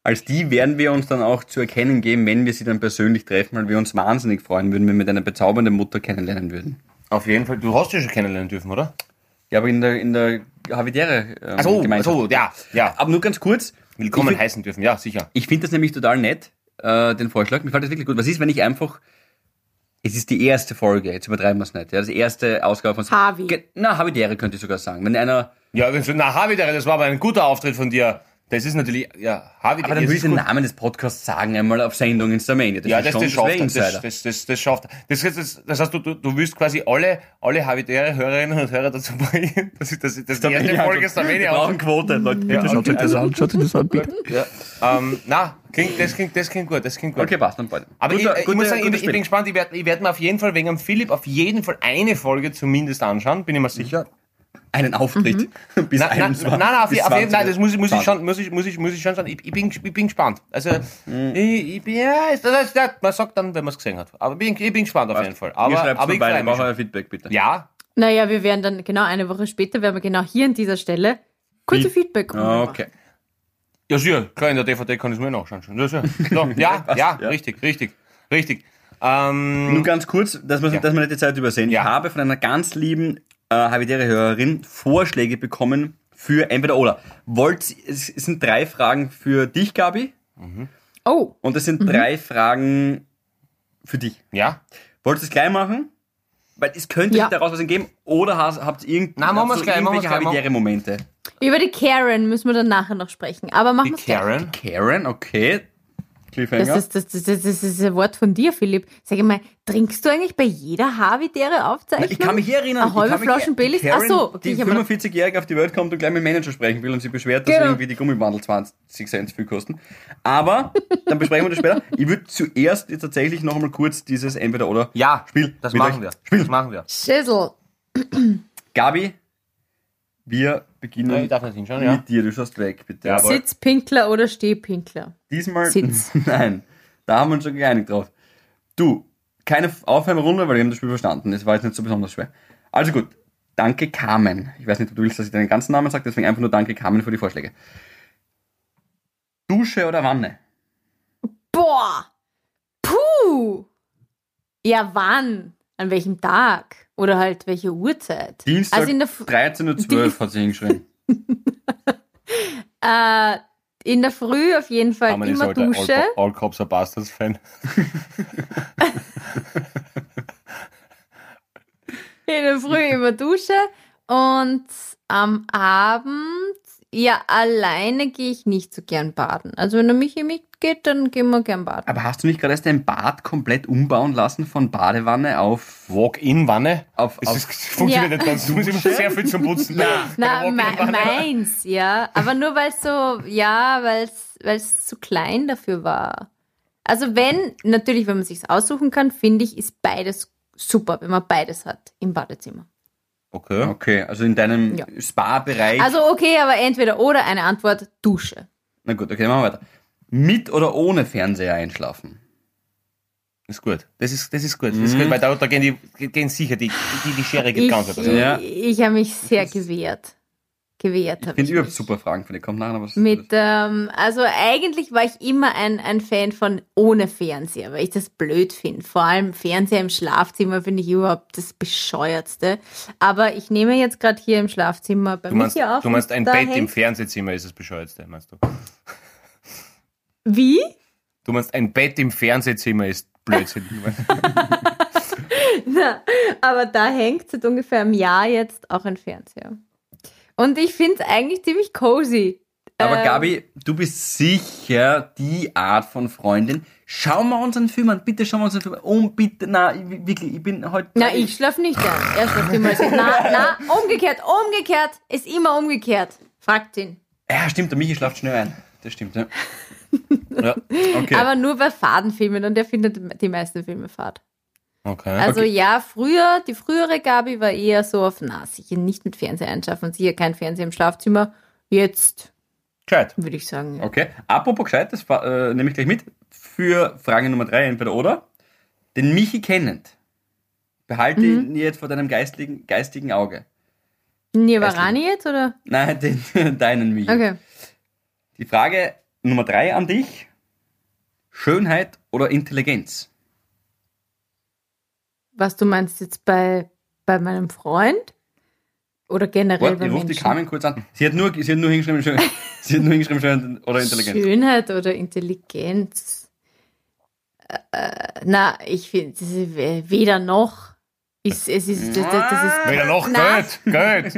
Als die werden wir uns dann auch zu erkennen geben, wenn wir sie dann persönlich treffen, weil wir uns wahnsinnig freuen würden, wenn wir mit einer bezaubernden Mutter kennenlernen würden. Auf jeden Fall. Du hast ja schon kennenlernen dürfen, oder? Ja, aber in der, in der Habitäre ähm, Ach so, Gemeinschaft. so, ja, ja. Aber nur ganz kurz. Willkommen find- heißen dürfen, ja, sicher. Ich finde das nämlich total nett, äh, den Vorschlag. Mir gefällt das wirklich gut. Was ist, wenn ich einfach. Es ist die erste Folge, jetzt übertreiben wir es nicht. Ja, das erste Ausgabe von. Harvey. Ge- Na, Habitäre könnte ich sogar sagen. Wenn einer. Ja, wenn so, na, Havidere, das war aber ein guter Auftritt von dir. Das ist natürlich, ja, Havidere. Aber dann will ich den Namen des Podcasts sagen, einmal auf Sendung in Starmania. Das Ja, ist das, schon das schafft er. Das, das, das, das schafft er. Das, das, das, das heißt, du, du, du willst quasi alle, alle Havidere Hörerinnen und Hörer dazu bringen, [laughs] dass ich, dass ich, dass die erste Folge Wir Starmania brauchen Quote, Leute. Ja, Bitte schaut euch das also- an. Schaut euch das an, bitte. Ja. Ähm, na, klingt, das, klingt, das klingt gut, das klingt gut. Okay, passt, dann bald. Aber ich, ich muss sagen, ich, ich bin gespannt, ich werde ich werd mir auf jeden Fall wegen dem Philipp auf jeden Fall eine Folge zumindest anschauen, bin ich mir sicher. Einen Auftritt [laughs] bis Nein, nein, 21. nein, nein, auf, bis auf jeden 20. Fall, das muss, ich- muss, ich 20. schon, muss, ich, muss, ich, muss ich schon sagen. Ich, ich, bin, ich bin gespannt. Also, ich, ich bin, ja, das, das, man sagt dann, wenn man es gesehen hat. Aber ich bin, ich bin gespannt auf jeden Fall. Ihr Aber, schreibt aber ich beide, schon. euer Feedback, bitte. Ja, Naja, wir werden dann genau eine Woche später, werden wir genau hier an dieser Stelle kurze Wie? Feedback Ah, Okay. ja, sicher, klar, in der DVD kann ich es mir nachschauen. Schon. Ja, sicher. So, [laughs] ja, ja, ja. richtig, richtig, richtig. Ähm, Nur ganz kurz, dass wir, Ja. dass wir nicht die Zeit übersehen. Ja. Ich habe von einer ganz lieben äh, Habitäre-Hörerin Vorschläge bekommen für entweder oder. Wollt, es sind drei Fragen für dich, Gabi, Oh, und es sind drei Fragen für dich. ja, Wolltest du es gleich machen? Weil es könnte Ja. sich daraus was ergeben. Oder hast, habt ihr irgend, Nein, ihr gleich, irgendwelche gleich, habitäre Momente? Über die Karen müssen wir dann nachher noch sprechen. Aber machen Die wir es gleich. Karen. Karen, okay. Cliffhanger. Das ist, das, das, das, das ist ein Wort von dir, Philipp. Sag mal, trinkst du eigentlich bei jeder haarvitäre Aufzeichnung? ich kann mich hier erinnern. Eine halbe ich die Baileys? Karen, Ach so, okay, die ich hab noch- 45-Jährige auf die Welt kommt und gleich mit dem Manager sprechen will und sie beschwert, dass Genau. irgendwie die Gummibandel 20 Cent viel kosten. Aber, dann besprechen wir das später. Ich würde zuerst jetzt tatsächlich noch einmal kurz dieses Entweder-Oder Ja, Spiel. das machen euch wir. Spielen. Das machen wir. Schüssel. Gabi, wir beginnen Ja, ich darf hinschauen, ja. mit dir. Du schaust weg, bitte. Jawohl. Sitzpinkler oder Stehpinkler? Diesmal. Sitz. [laughs] Nein, da haben wir uns schon geeinigt drauf. Du, keine Aufwärmrunde, weil wir haben das Spiel verstanden. Es war jetzt nicht so besonders schwer. Also gut, danke Carmen. Ich weiß nicht, ob du willst, dass ich deinen ganzen Namen sage, deswegen einfach nur danke Carmen für die Vorschläge. Dusche oder Wanne? Boah! Puh! Ja, wann? An welchem Tag? Oder halt welche Uhrzeit? Dienstag Also in der, F- 13.12 Uhr [laughs] hat sie hingeschrieben. äh, in der Früh auf jeden Fall ist immer halt ein Dusche. All, All Cops are Bastards Fan. [laughs] In der Früh immer Dusche. Und am Abend, ja, alleine gehe ich nicht so gern baden. Also wenn der Michi mitgeht, dann gehen wir gern baden. Aber hast du nicht gerade erst dein Bad komplett umbauen lassen von Badewanne auf... Walk-in-Wanne. auf, Es auf ist- funktioniert Ja. nicht ganz. Du musst immer sehr viel zum Putzen. Na, me meins, ja. Aber nur weil es so, ja, weil es zu klein dafür war. Also wenn, natürlich, wenn man sich's aussuchen kann, finde ich, ist beides super, wenn man beides hat im Badezimmer. Okay. okay, also in deinem Ja. Spa-Bereich... Also okay, aber entweder oder eine Antwort, Dusche. Na gut, okay, dann machen wir weiter. Mit oder ohne Fernseher einschlafen? Ist gut. Das ist, das ist gut. Das ist gut, weil da, da gehen, die, gehen sicher, die, die, die Schere geht Ich, ganz anders. Ja. ich habe mich sehr gewehrt. Gewehrt Ich habe finde ich überhaupt mich. super Fragen von dir. Kommt nachher noch was. Mit, ähm, also eigentlich war ich immer ein, ein Fan von ohne Fernseher, weil ich das blöd finde. Vor allem Fernseher im Schlafzimmer finde ich überhaupt das Bescheuertste. Aber ich nehme jetzt gerade hier im Schlafzimmer bei meinst, mir auf. du meinst ein Bett im Fernsehzimmer ist das Bescheuerste, meinst du? Wie? Du meinst ein Bett im Fernsehzimmer ist Blödsinn. [laughs] [laughs] Na, aber da hängt seit ungefähr einem Jahr jetzt auch ein Fernseher. Und ich finde es eigentlich ziemlich cozy. Aber Ähm, Gabi, du bist sicher die Art von Freundin. Schau mal unseren Film an. Bitte schau mal unseren Film an. Oh, bitte, na, ich- wirklich, ich bin heute. Na, ich schlafe nicht ein. Er schläft immer. Na, na, umgekehrt, umgekehrt. Ist immer umgekehrt. Fragt ihn. Ja, stimmt, der Michi schlaft schnell ein. Das stimmt, ja. [laughs] ja. Okay. Aber nur bei Fadenfilmen und der findet die meisten Filme fad. Okay. Also Okay. ja, früher, die frühere Gabi war eher so auf, na, sicher nicht mit Fernseher einschaffen und sicher kein Fernseher im Schlafzimmer. Jetzt Gescheit. würde ich sagen, ja. okay. Apropos gescheit, das äh, nehme ich gleich mit. Für Frage Nummer drei, entweder oder. Den Michi kennend. Behalte Mhm. ihn jetzt vor deinem geistigen, geistigen Auge. Nirvarani jetzt oder? Nein, den, [laughs] deinen Michi. Okay. Die Frage Nummer drei an dich. Schönheit oder Intelligenz? Was du meinst jetzt bei, bei meinem Freund? Oder generell Warte, bei rufe die Menschen? Carmen kurz an. Sie hat nur, sie hat nur hingeschrieben, schön, [laughs] sie hat nur hingeschrieben, schön oder Intelligenz. Schönheit oder Intelligenz? Äh, na, ich finde, weder noch. Ist, es ist, das, das, ist Wieder noch. Geld, Geld.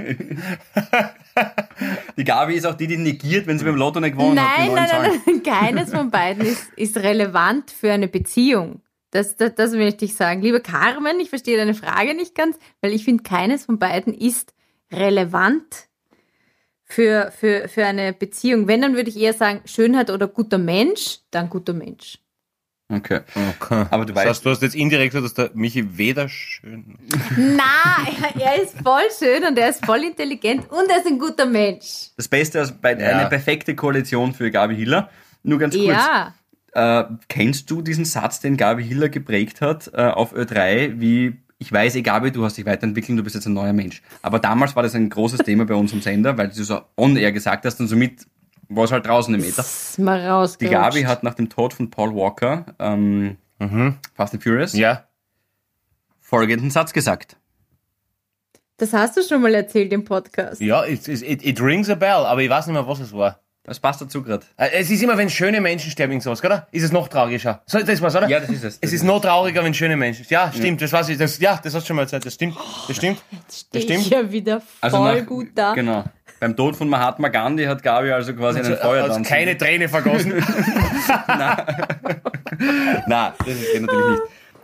Die Gabi ist auch die, die negiert, wenn sie beim Lotto nicht gewonnen hat. Nein, neuen nein, nein, nein, keines von beiden ist, ist relevant für eine Beziehung. Das, das, das möchte ich sagen. Liebe Carmen, ich verstehe deine Frage nicht ganz, weil ich finde, keines von beiden ist relevant für, für, für eine Beziehung. Wenn, dann würde ich eher sagen, Schönheit oder guter Mensch, dann guter Mensch. Okay. Okay. Aber du Das weißt, heißt, du hast jetzt indirekt gesagt, dass der Michi weder schön. Na, er ist voll schön und er ist voll intelligent und er ist ein guter Mensch. das Beste aus bei, Ja. eine perfekte Koalition für Gabi Hiller. Nur ganz kurz. Ja. Äh, kennst du diesen Satz, den Gabi Hiller geprägt hat äh, auf Ö3, wie ich weiß, eh Gabi, du hast dich weiterentwickelt, du bist jetzt ein neuer Mensch. Aber damals war das ein großes [laughs] Thema bei uns im Sender, weil du so on-air gesagt hast und somit war es halt draußen im Meter. Die. Gabi hat nach dem Tod von Paul Walker, ähm, Mhm. Fast and Furious, Ja. folgenden Satz gesagt. Das hast du schon mal erzählt im Podcast. Ja, it, it, it rings a bell, aber ich weiß nicht mehr, was es war. Das passt dazu gerade. Äh, Es ist immer, wenn schöne Menschen sterben, irgend sowas, oder? Ist es noch tragischer? So, das war's, oder? Ja, das ist es. Das Es ist ist noch trauriger, wenn schöne Menschen. Ja, stimmt, das weiß ich. Das, ja, das hast du schon mal erzählt. Das stimmt. Das stimmt. Das Stehe stimmt. ich ja wieder voll Also nach- gut da. Genau. Beim Tod von Mahatma Gandhi hat Gabi also quasi einen Also, Feuertanz. keine Träne vergossen. [laughs] [laughs] Nein, das ist geht natürlich nicht.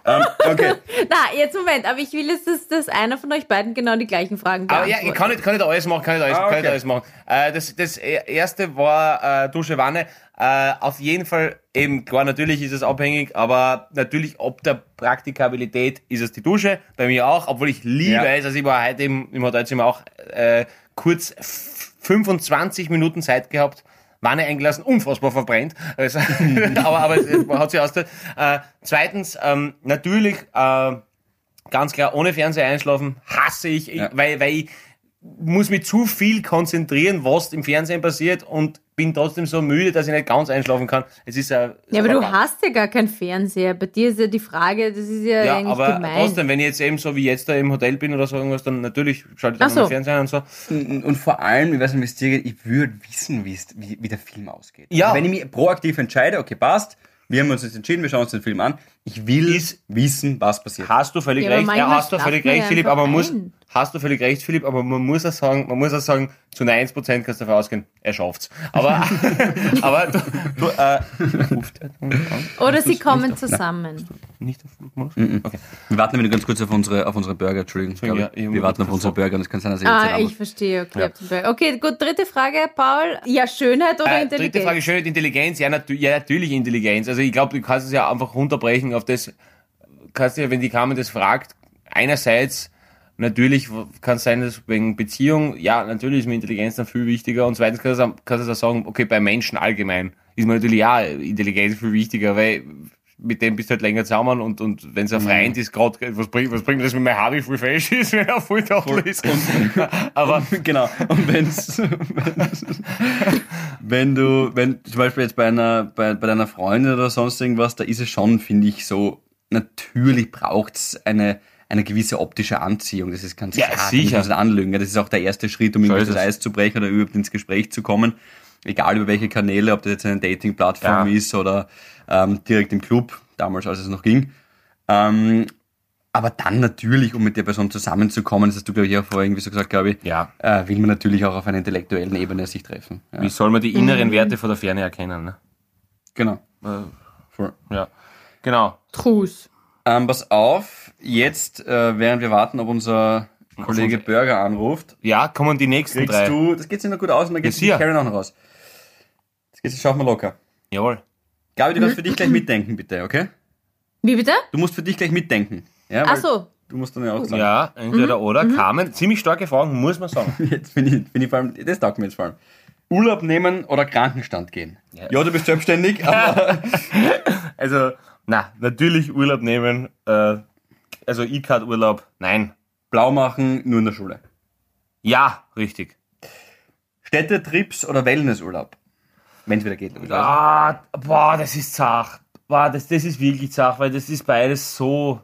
Ähm, okay. [laughs] Na, jetzt Moment, aber ich will jetzt, dass, dass einer von euch beiden genau die gleichen Fragen Aber beantwortet. ja, ich kann nicht, kann nicht alles machen, kann nicht alles, Ah, kann nicht okay. alles machen. Äh, das, das erste war äh, Dusche, Wanne. Äh, auf jeden Fall, eben, klar, natürlich ist es abhängig, aber natürlich ob der Praktikabilität ist es die Dusche. Bei mir auch, obwohl ich liebe Ja. es. Also ich war heute im, im Hotelzimmer auch äh, kurz f- 25 Minuten Zeit gehabt. Wanne eingelassen, unfassbar verbrennt. Also, [laughs] aber, aber es hat sich ausgezahlt. Äh, zweitens, ähm, natürlich, äh, ganz klar, ohne Fernseher einschlafen hasse ich, Ja. weil, weil ich muss mich zu viel konzentrieren, was im Fernsehen passiert und bin trotzdem so müde, dass ich nicht ganz einschlafen kann. Es ist ja. ja, aber du hast ja gar keinen Fernseher. Bei dir ist ja die Frage, das ist ja, ja, eigentlich aber gemein. trotzdem, wenn ich jetzt eben so wie jetzt da im Hotel bin oder so irgendwas, dann natürlich schalte ich dann so. den Fernseher an und so. Und, und vor allem, ich weiß nicht, wie es dir geht, ich würde wissen, wie, es- wie, wie der Film ausgeht. Ja. Also wenn ich mich proaktiv entscheide, okay, passt, wir haben uns jetzt entschieden, wir schauen uns den Film an. Ich will Ist- wissen, was passiert. Hast du völlig Ja, aber recht, ja, hast du völlig recht, ja Philipp, einfach aber man muss, ein. hast du völlig recht, Philipp, aber man muss auch sagen, man muss auch sagen, zu 90% kannst du davon ausgehen, er schafft's. Aber, [laughs] aber du, du äh, ruft er an? Oder sie kommen zusammen. Nicht auf Flugmodus? Mhm. Okay. Wir warten wieder ganz kurz auf unsere, auf unsere Burger, Entschuldigung. Ja, wir warten auf unsere Burger und das kann sein, dass ich jetzt Ah, ich verstehe. Okay, Böll. okay, gut, dritte Frage, Paul. Ja, Schönheit oder Äh, Intelligenz? dritte Frage, Schönheit, Intelligenz. Ja, natu ja, natürlich Intelligenz. Also ich glaube, du kannst es ja einfach runterbrechen auf das, kannst ja, wenn die Carmen das fragt, einerseits natürlich kann es sein, dass wegen Beziehung, ja, natürlich ist mir Intelligenz dann viel wichtiger und zweitens kannst du auch- kannst du auch sagen, okay, bei Menschen allgemein ist mir natürlich ja Intelligenz viel wichtiger, weil mit dem bist du halt länger zusammen und, und wenn es ein Freund ist, gerade, was bringt, was bringt das, wenn mein Harvey voll fesch ist, [laughs] wenn er voll Dachel ist? [laughs] Aber, [laughs] genau. Und wenn's, wenn du, wenn zum Beispiel jetzt bei einer, bei, bei deiner Freundin oder sonst irgendwas, da ist es schon, finde ich, so, natürlich braucht's eine, eine gewisse optische Anziehung. Das ist ganz Ja, klar. sicher. Da muss man anlügen. Das ist auch der erste Schritt, um irgendwie das. Eis zu brechen oder überhaupt ins Gespräch zu kommen. Egal über welche Kanäle, ob das jetzt eine Dating-Plattform Ja. ist oder ähm, direkt im Club, damals als es noch ging. Ähm, aber dann natürlich, um mit der Person zusammenzukommen, das hast du, glaube ich, auch vorher irgendwie so gesagt, glaube ich, Ja. äh, will man natürlich auch auf einer intellektuellen Ebene sich treffen. Ja. wie soll man die inneren Werte von der Ferne erkennen, ne? Genau. Äh, Voll. Ja, genau. Trus. Ähm, pass auf, jetzt, äh, während wir warten, ob unser Kollege Burger anruft, Ja, kommen die nächsten kriegst drei. du, das geht sich noch gut aus und dann geht Ja, die. Karen auch noch raus. Das geht sich, schaut mal locker. Jawohl. Gabi, du darfst für dich gleich mitdenken, bitte, okay? Wie bitte? Du musst für dich gleich mitdenken. Ja, Ach so. Du musst dann ja auch sagen. Ja, entweder oder. Carmen, ziemlich starke Fragen, muss man sagen. [laughs] Jetzt bin ich, bin ich vor allem, das taugt mir jetzt vor allem. Urlaub nehmen oder Krankenstand gehen? Ja. Ja, du bist selbstständig, [laughs] aber Also, na, natürlich Urlaub nehmen. Äh, also E-Card-Urlaub, nein. blau machen nur in der Schule. Ja, richtig. Städtetrips oder Wellnessurlaub? Wenn es wieder geht. Ah, boah, das ist zart. Boah, das, das ist wirklich zart, weil das ist beides so.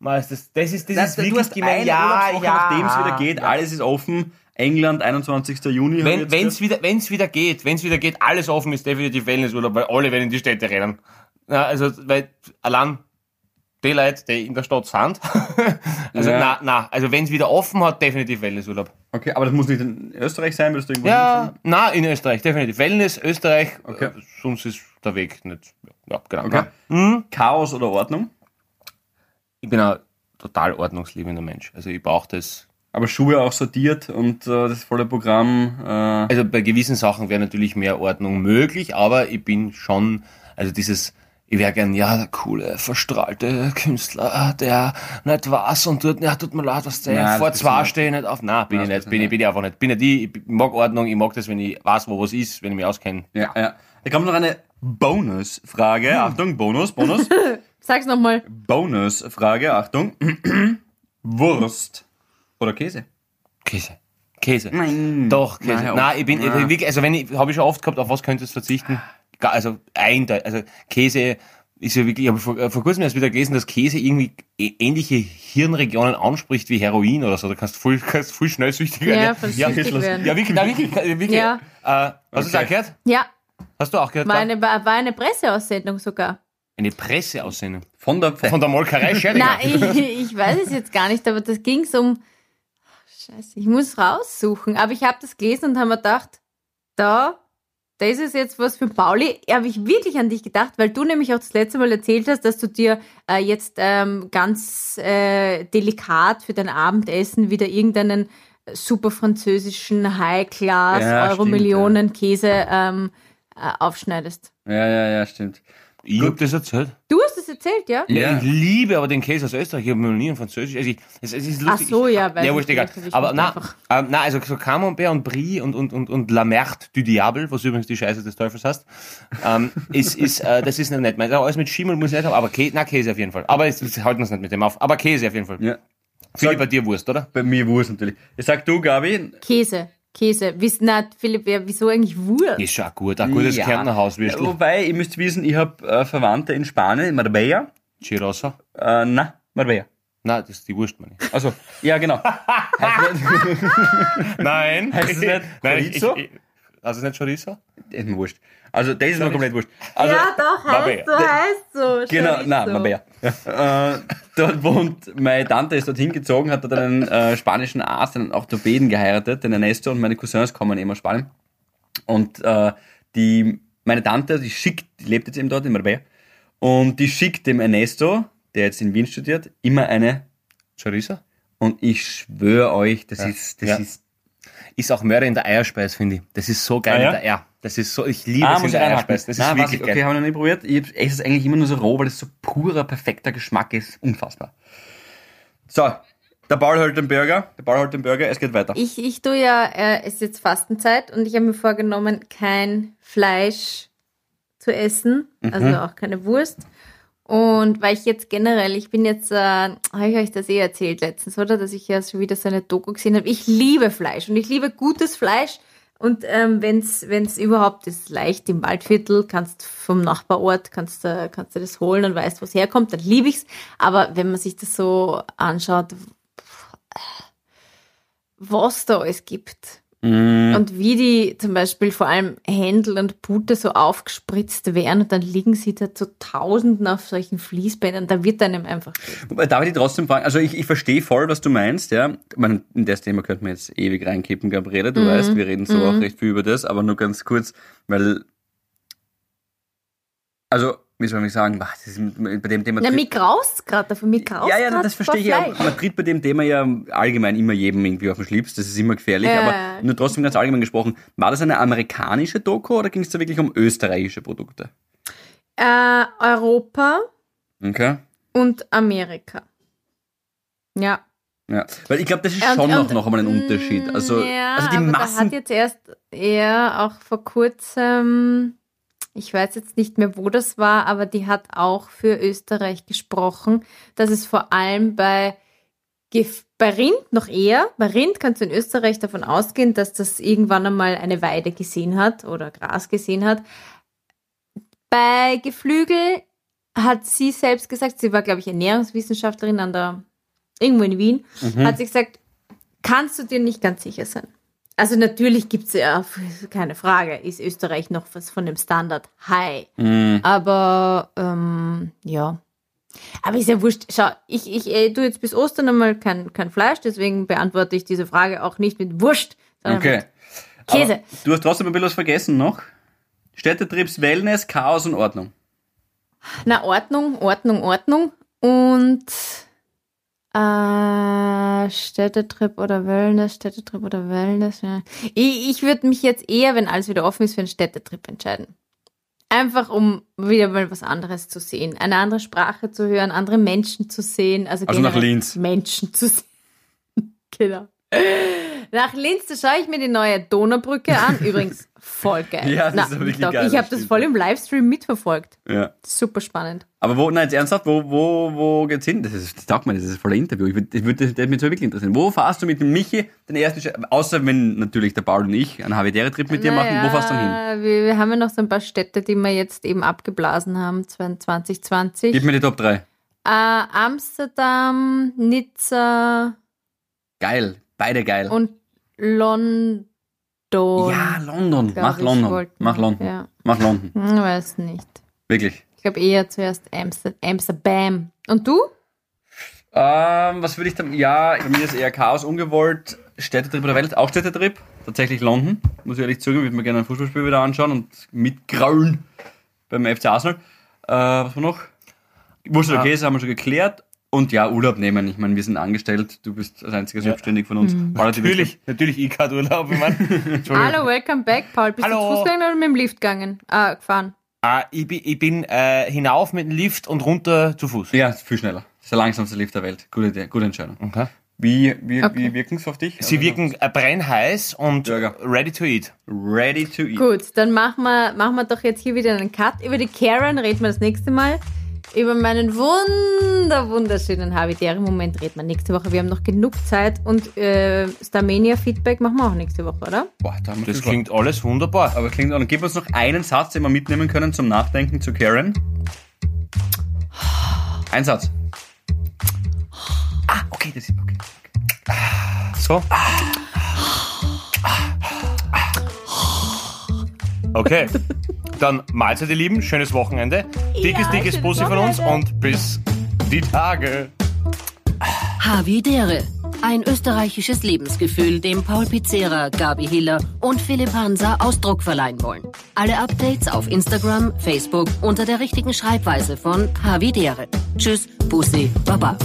Das, das, das ist, das Nein, ist du wirklich gemein. Ja, ja. nachdem es wieder geht, alles ist offen. England, 21. Juni. Wenn gehört. wieder, wenn's wieder geht, wenn's wieder geht, alles offen ist definitiv Wellnessurlaub, weil alle werden in die Städte rennen. Ja, also, weil allein die Leute, die in der Stadt sind. [laughs] also, Ja. na, na, also wenn's wieder offen hat, definitiv Wellnessurlaub. Okay, aber das muss nicht in Österreich sein, willst du irgendwo Ja, na, in Österreich, definitiv. Wellness, Österreich, Okay. äh, sonst ist der Weg nicht. Ja, genau. Okay. Na, Chaos oder Ordnung? Ich bin ein total ordnungsliebender Mensch. Also ich brauche das. Aber Schuhe auch sortiert und äh, das volle Programm. Äh, Also bei gewissen Sachen wäre natürlich mehr Ordnung möglich, aber ich bin schon, also dieses, ich wäre gern, ja, der coole, verstrahlte Künstler, der nicht was und tut, ja, tut mir leid, was der Nein, vor zwei stehe ich nicht auf. Nein, bin Nein, ich nicht, bin ich, bin ich einfach nicht. Bin ja die, ich mag Ordnung, ich mag das, wenn ich weiß, wo was ist, wenn ich mich auskenne. ja, ja. Da kommt noch eine Bonusfrage. Achtung, Bonus, Bonus. [laughs] Sag's nochmal. Bonusfrage, Achtung. [clears throat] Wurst oder Käse? Käse. Käse. Nein. Doch, Käse. Nein, Nein, ich bin, ich Ah. wirklich, also wenn ich, habe ich schon oft gehabt, auf was könntest du verzichten? Also, eindeutig, also Käse, ist ja wirklich, ich habe vor, äh, vor kurzem erst wieder gelesen, dass Käse irgendwie ä- ähnliche Hirnregionen anspricht wie Heroin oder so. Da kannst du voll, [laughs] kannst voll schnell süchtig Ja, werden. voll ja, süchtig werden. ja, wirklich, wirklich, [laughs] wirklich. Ja. Äh, hast du das Okay. auch gehört? Ja, Hast du auch gehört? war eine, war eine Presseaussendung sogar. Eine Presseaussendung. Von der, Von der Molkerei Scherdinger. Nein, ich, [laughs] ich weiß es jetzt gar nicht, aber das ging um. Scheiße, ich muss raussuchen. Aber ich habe das gelesen und habe mir gedacht, da, das ist jetzt was für Pauli. Habe ich wirklich an dich gedacht, weil du nämlich auch das letzte Mal erzählt hast, dass du dir äh, jetzt ähm, ganz äh, delikat für dein Abendessen wieder irgendeinen super französischen High-Class Ja, Euro-Millionen-Käse ähm, äh, aufschneidest. ja, ja, ja, stimmt. Ich hab das erzählt. Du hast es erzählt, ja? Ja. Ja. Ich liebe aber den Käse aus Österreich. Ich habe noch nie einen Französisch. Also ich, es, es ist lustig. Ach so, ja, weiß Ja, ich wurscht, egal. Aber na, ähm, na, also so Camembert und Brie und, und, und, und La Merde du Diable, was übrigens die Scheiße des Teufels heißt, ähm, [laughs] ist, ist, äh, das ist nicht mein. Alles mit Schimmel muss ich nicht haben, aber Käse, na, Käse auf jeden Fall. Aber jetzt, jetzt halten wir es nicht mit dem auf. Aber Käse auf jeden Fall. Ja. Philipp, bei dir Wurst, oder? Bei mir Wurst natürlich. Ich sag du, Gabi. Käse. Käse. Wiss, na, Philipp, ja, wieso eigentlich Wurst? Ist schon auch gut. Ein gutes Ja. Kärntner Hauswürstel. Wobei, ihr müsst wissen, ich habe äh, Verwandte in Spanien, in Marbella. Chirosa. Äh, na, Marbella. Nein, das ist die Wurst, meine ich. Also, ja, genau. [laughs] heißt nicht, Nein. Heißt es nicht Nein, ich, ich, also nicht Chorizo? ist mir wurscht. Also, das ist mir komplett wurscht. Also, ja, doch, heißt so, heißt so. Genau, Chorizo. nein, Marbella. Äh, dort wohnt, meine Tante ist dorthin gezogen, hat dort einen äh, spanischen Arzt, einen Orthopäden geheiratet, den Ernesto, und meine Cousins kommen eben aus Spanien. Und äh, die, meine Tante, die schickt, die lebt jetzt eben dort in Marbella, und die schickt dem Ernesto, der jetzt in Wien studiert, immer eine, Chorizo? und ich schwöre euch, das Ja. ist, das Ja. ist, Ist auch Mörder in der Eierspeis, finde ich. Das ist so geil Ah, ja? in der Eier. Das ist so, ich liebe Ah, es in der reinhaken. Eierspeis. Das ist Nein, weiß wirklich ich, okay, geil. habe ich noch nie probiert. Ich esse es eigentlich immer nur so roh, weil es so purer, perfekter Geschmack ist. Unfassbar. So, der Paul holt den Burger. Der Paul holt den Burger, es geht weiter. Ich, ich tue ja, äh, es ist jetzt Fastenzeit und ich habe mir vorgenommen, kein Fleisch zu essen, also auch keine Wurst. Und weil ich jetzt generell, ich bin jetzt, äh, habe ich euch das eh erzählt letztens, oder? Dass ich ja schon wieder so eine Doku gesehen habe. Ich liebe Fleisch und ich liebe gutes Fleisch. Und ähm, wenn's wenn's überhaupt ist, leicht im Waldviertel, kannst vom Nachbarort, kannst du kannst du das holen und weißt, wo es herkommt, dann liebe ich's. Aber wenn man sich das so anschaut, was da alles gibt. Mm, Und wie die zum Beispiel vor allem Händel und Pute so aufgespritzt werden und dann liegen sie da zu Tausenden auf solchen Fließbändern, da wird einem einfach. Wobei, darf ich dich trotzdem fragen? Also ich, ich verstehe voll, was du meinst, ja. Ich meine, in das Thema könnten wir jetzt ewig reinkippen, Gabriele. Du weißt, wir reden so auch recht viel über das, aber nur ganz kurz, weil also, wie soll ich sagen, das ist bei dem Thema Na, mich graust gerade davon, mich graust Ja, ja, das verstehe ich. Ja. Fleisch. Man tritt bei dem Thema ja allgemein immer jedem irgendwie auf den Schlips. Das ist immer gefährlich. Ja. Aber nur trotzdem ganz allgemein gesprochen. War das eine amerikanische Doku oder ging es da wirklich um österreichische Produkte? Äh, Europa Okay. und Amerika. Ja. Ja. Weil ich glaube, das ist Und- schon noch, und- noch einmal ein Unterschied. Also, ja, also die aber Da Massen. hat jetzt erst, ja, auch vor kurzem, ich weiß jetzt nicht mehr, wo das war, aber die hat auch für Österreich gesprochen, dass es vor allem bei, bei Rind noch eher, bei Rind kannst du in Österreich davon ausgehen, dass das irgendwann einmal eine Weide gesehen hat oder Gras gesehen hat. Bei Geflügel hat sie selbst gesagt, sie war, glaube ich, Ernährungswissenschaftlerin an der, irgendwo in Wien, Mhm. hat sie gesagt, kannst du dir nicht ganz sicher sein. Also natürlich gibt es ja, [laughs] keine Frage, ist Österreich noch was von dem Standard High. Mhm. Aber ähm, ja. Aber ist ja wurscht. Schau, ich, ich äh, tue jetzt bis Ostern einmal kein, kein Fleisch, deswegen beantworte ich diese Frage auch nicht mit Wurscht, sondern Okay. mit Käse. Aber du hast trotzdem ein bisschen was vergessen noch. Städtetriebs Wellness, Chaos und Ordnung. Na, Ordnung, Ordnung, Ordnung. Und äh, Städtetrip oder Wellness, Städtetrip oder Wellness. Ja. Ich, ich würde mich jetzt eher, wenn alles wieder offen ist, für einen Städtetrip entscheiden. Einfach um wieder mal was anderes zu sehen. Eine andere Sprache zu hören, andere Menschen zu sehen. Also, Also nach Linz. Menschen zu sehen. [laughs] genau. Nach Linz, da schaue ich mir die neue Donaubrücke an. [laughs] Übrigens, voll geil. Ja, das ist wirklich doch, geil, Ich habe das voll im Livestream mitverfolgt. Ja. Super spannend. Aber wo, nein, jetzt ernsthaft, wo, wo, wo geht's hin? Das, ist, das taugt mir, das ist ein voller Interview. Ich würd, ich würd, das würde mich so wirklich interessieren. Wo fahrst du mit dem Michi den ersten? Außer wenn natürlich der Paul und ich einen Havidere-Trip mit dir machen, wo fährst du dann hin? Wir, wir haben ja noch so ein paar Städte, die wir jetzt eben abgeblasen haben, 2020. Gib mir die Top 3. Äh, Amsterdam, Nizza Geil. Beide geil. und London. ja, London. Mach ich, London. wollten Mach. London. Ja. Mach London. [laughs] Hm, weiß nicht. Wirklich. Ich glaube eher zuerst Amster Amsterdam. Und du? Ähm, was würde ich dann? Ja, bei mir ist eher Chaos ungewollt. Städtetrip der Welt, auch Städtetrip. Tatsächlich London, muss ich ehrlich zugeben. Ich würde mir gerne ein Fußballspiel wieder anschauen und mitgraulen beim FC Arsenal. Äh, was war noch? Wurscht, okay, das haben wir schon geklärt. Und ja, Urlaub nehmen. Ich meine, wir sind angestellt. Du bist als einziger selbstständig von uns. Mhm. Natürlich, natürlich, ich kann Urlaub. Ich mein. [laughs] Hallo, welcome back, Paul. Bist Hallo. du zu Fuß gegangen oder mit dem Lift gegangen? Ah, gefahren. Ah, ich bin, ich bin äh, hinauf mit dem Lift und runter zu Fuß. Ja, viel schneller. Das ist der langsamste Lift der Welt. Gute, Idee, gute Entscheidung. Okay. Wie, wie, Okay. wie wirken sie auf dich? Sie Also, wirken äh, brennheiß und Burger. ready to eat. ready to eat. Gut, dann machen wir, machen wir doch jetzt hier wieder einen Cut. Über die Karen reden wir das nächste Mal. Über meinen wunder, wunderschönen Habitäre-Moment reden wir nächste Woche. Wir haben noch genug Zeit und äh, Starmania-Feedback machen wir auch nächste Woche, oder? Boah, da haben wir Das klingt alles wunderbar. Aber klingt auch. Gib uns noch einen Satz, den wir mitnehmen können zum Nachdenken zu Karen. Ein Satz. Ah, okay, das ist okay. So. Okay. Dann Mahlzeit, ihr Lieben. Schönes Wochenende. Dickes, Ja, dickes Bussi von uns und bis die Tage. Havidere. Ein österreichisches Lebensgefühl, dem Paul Pizzera, Gabi Hiller und Philipp Hansa Ausdruck verleihen wollen. Alle Updates auf Instagram, Facebook unter der richtigen Schreibweise von Havidere. Tschüss, Bussi, Baba.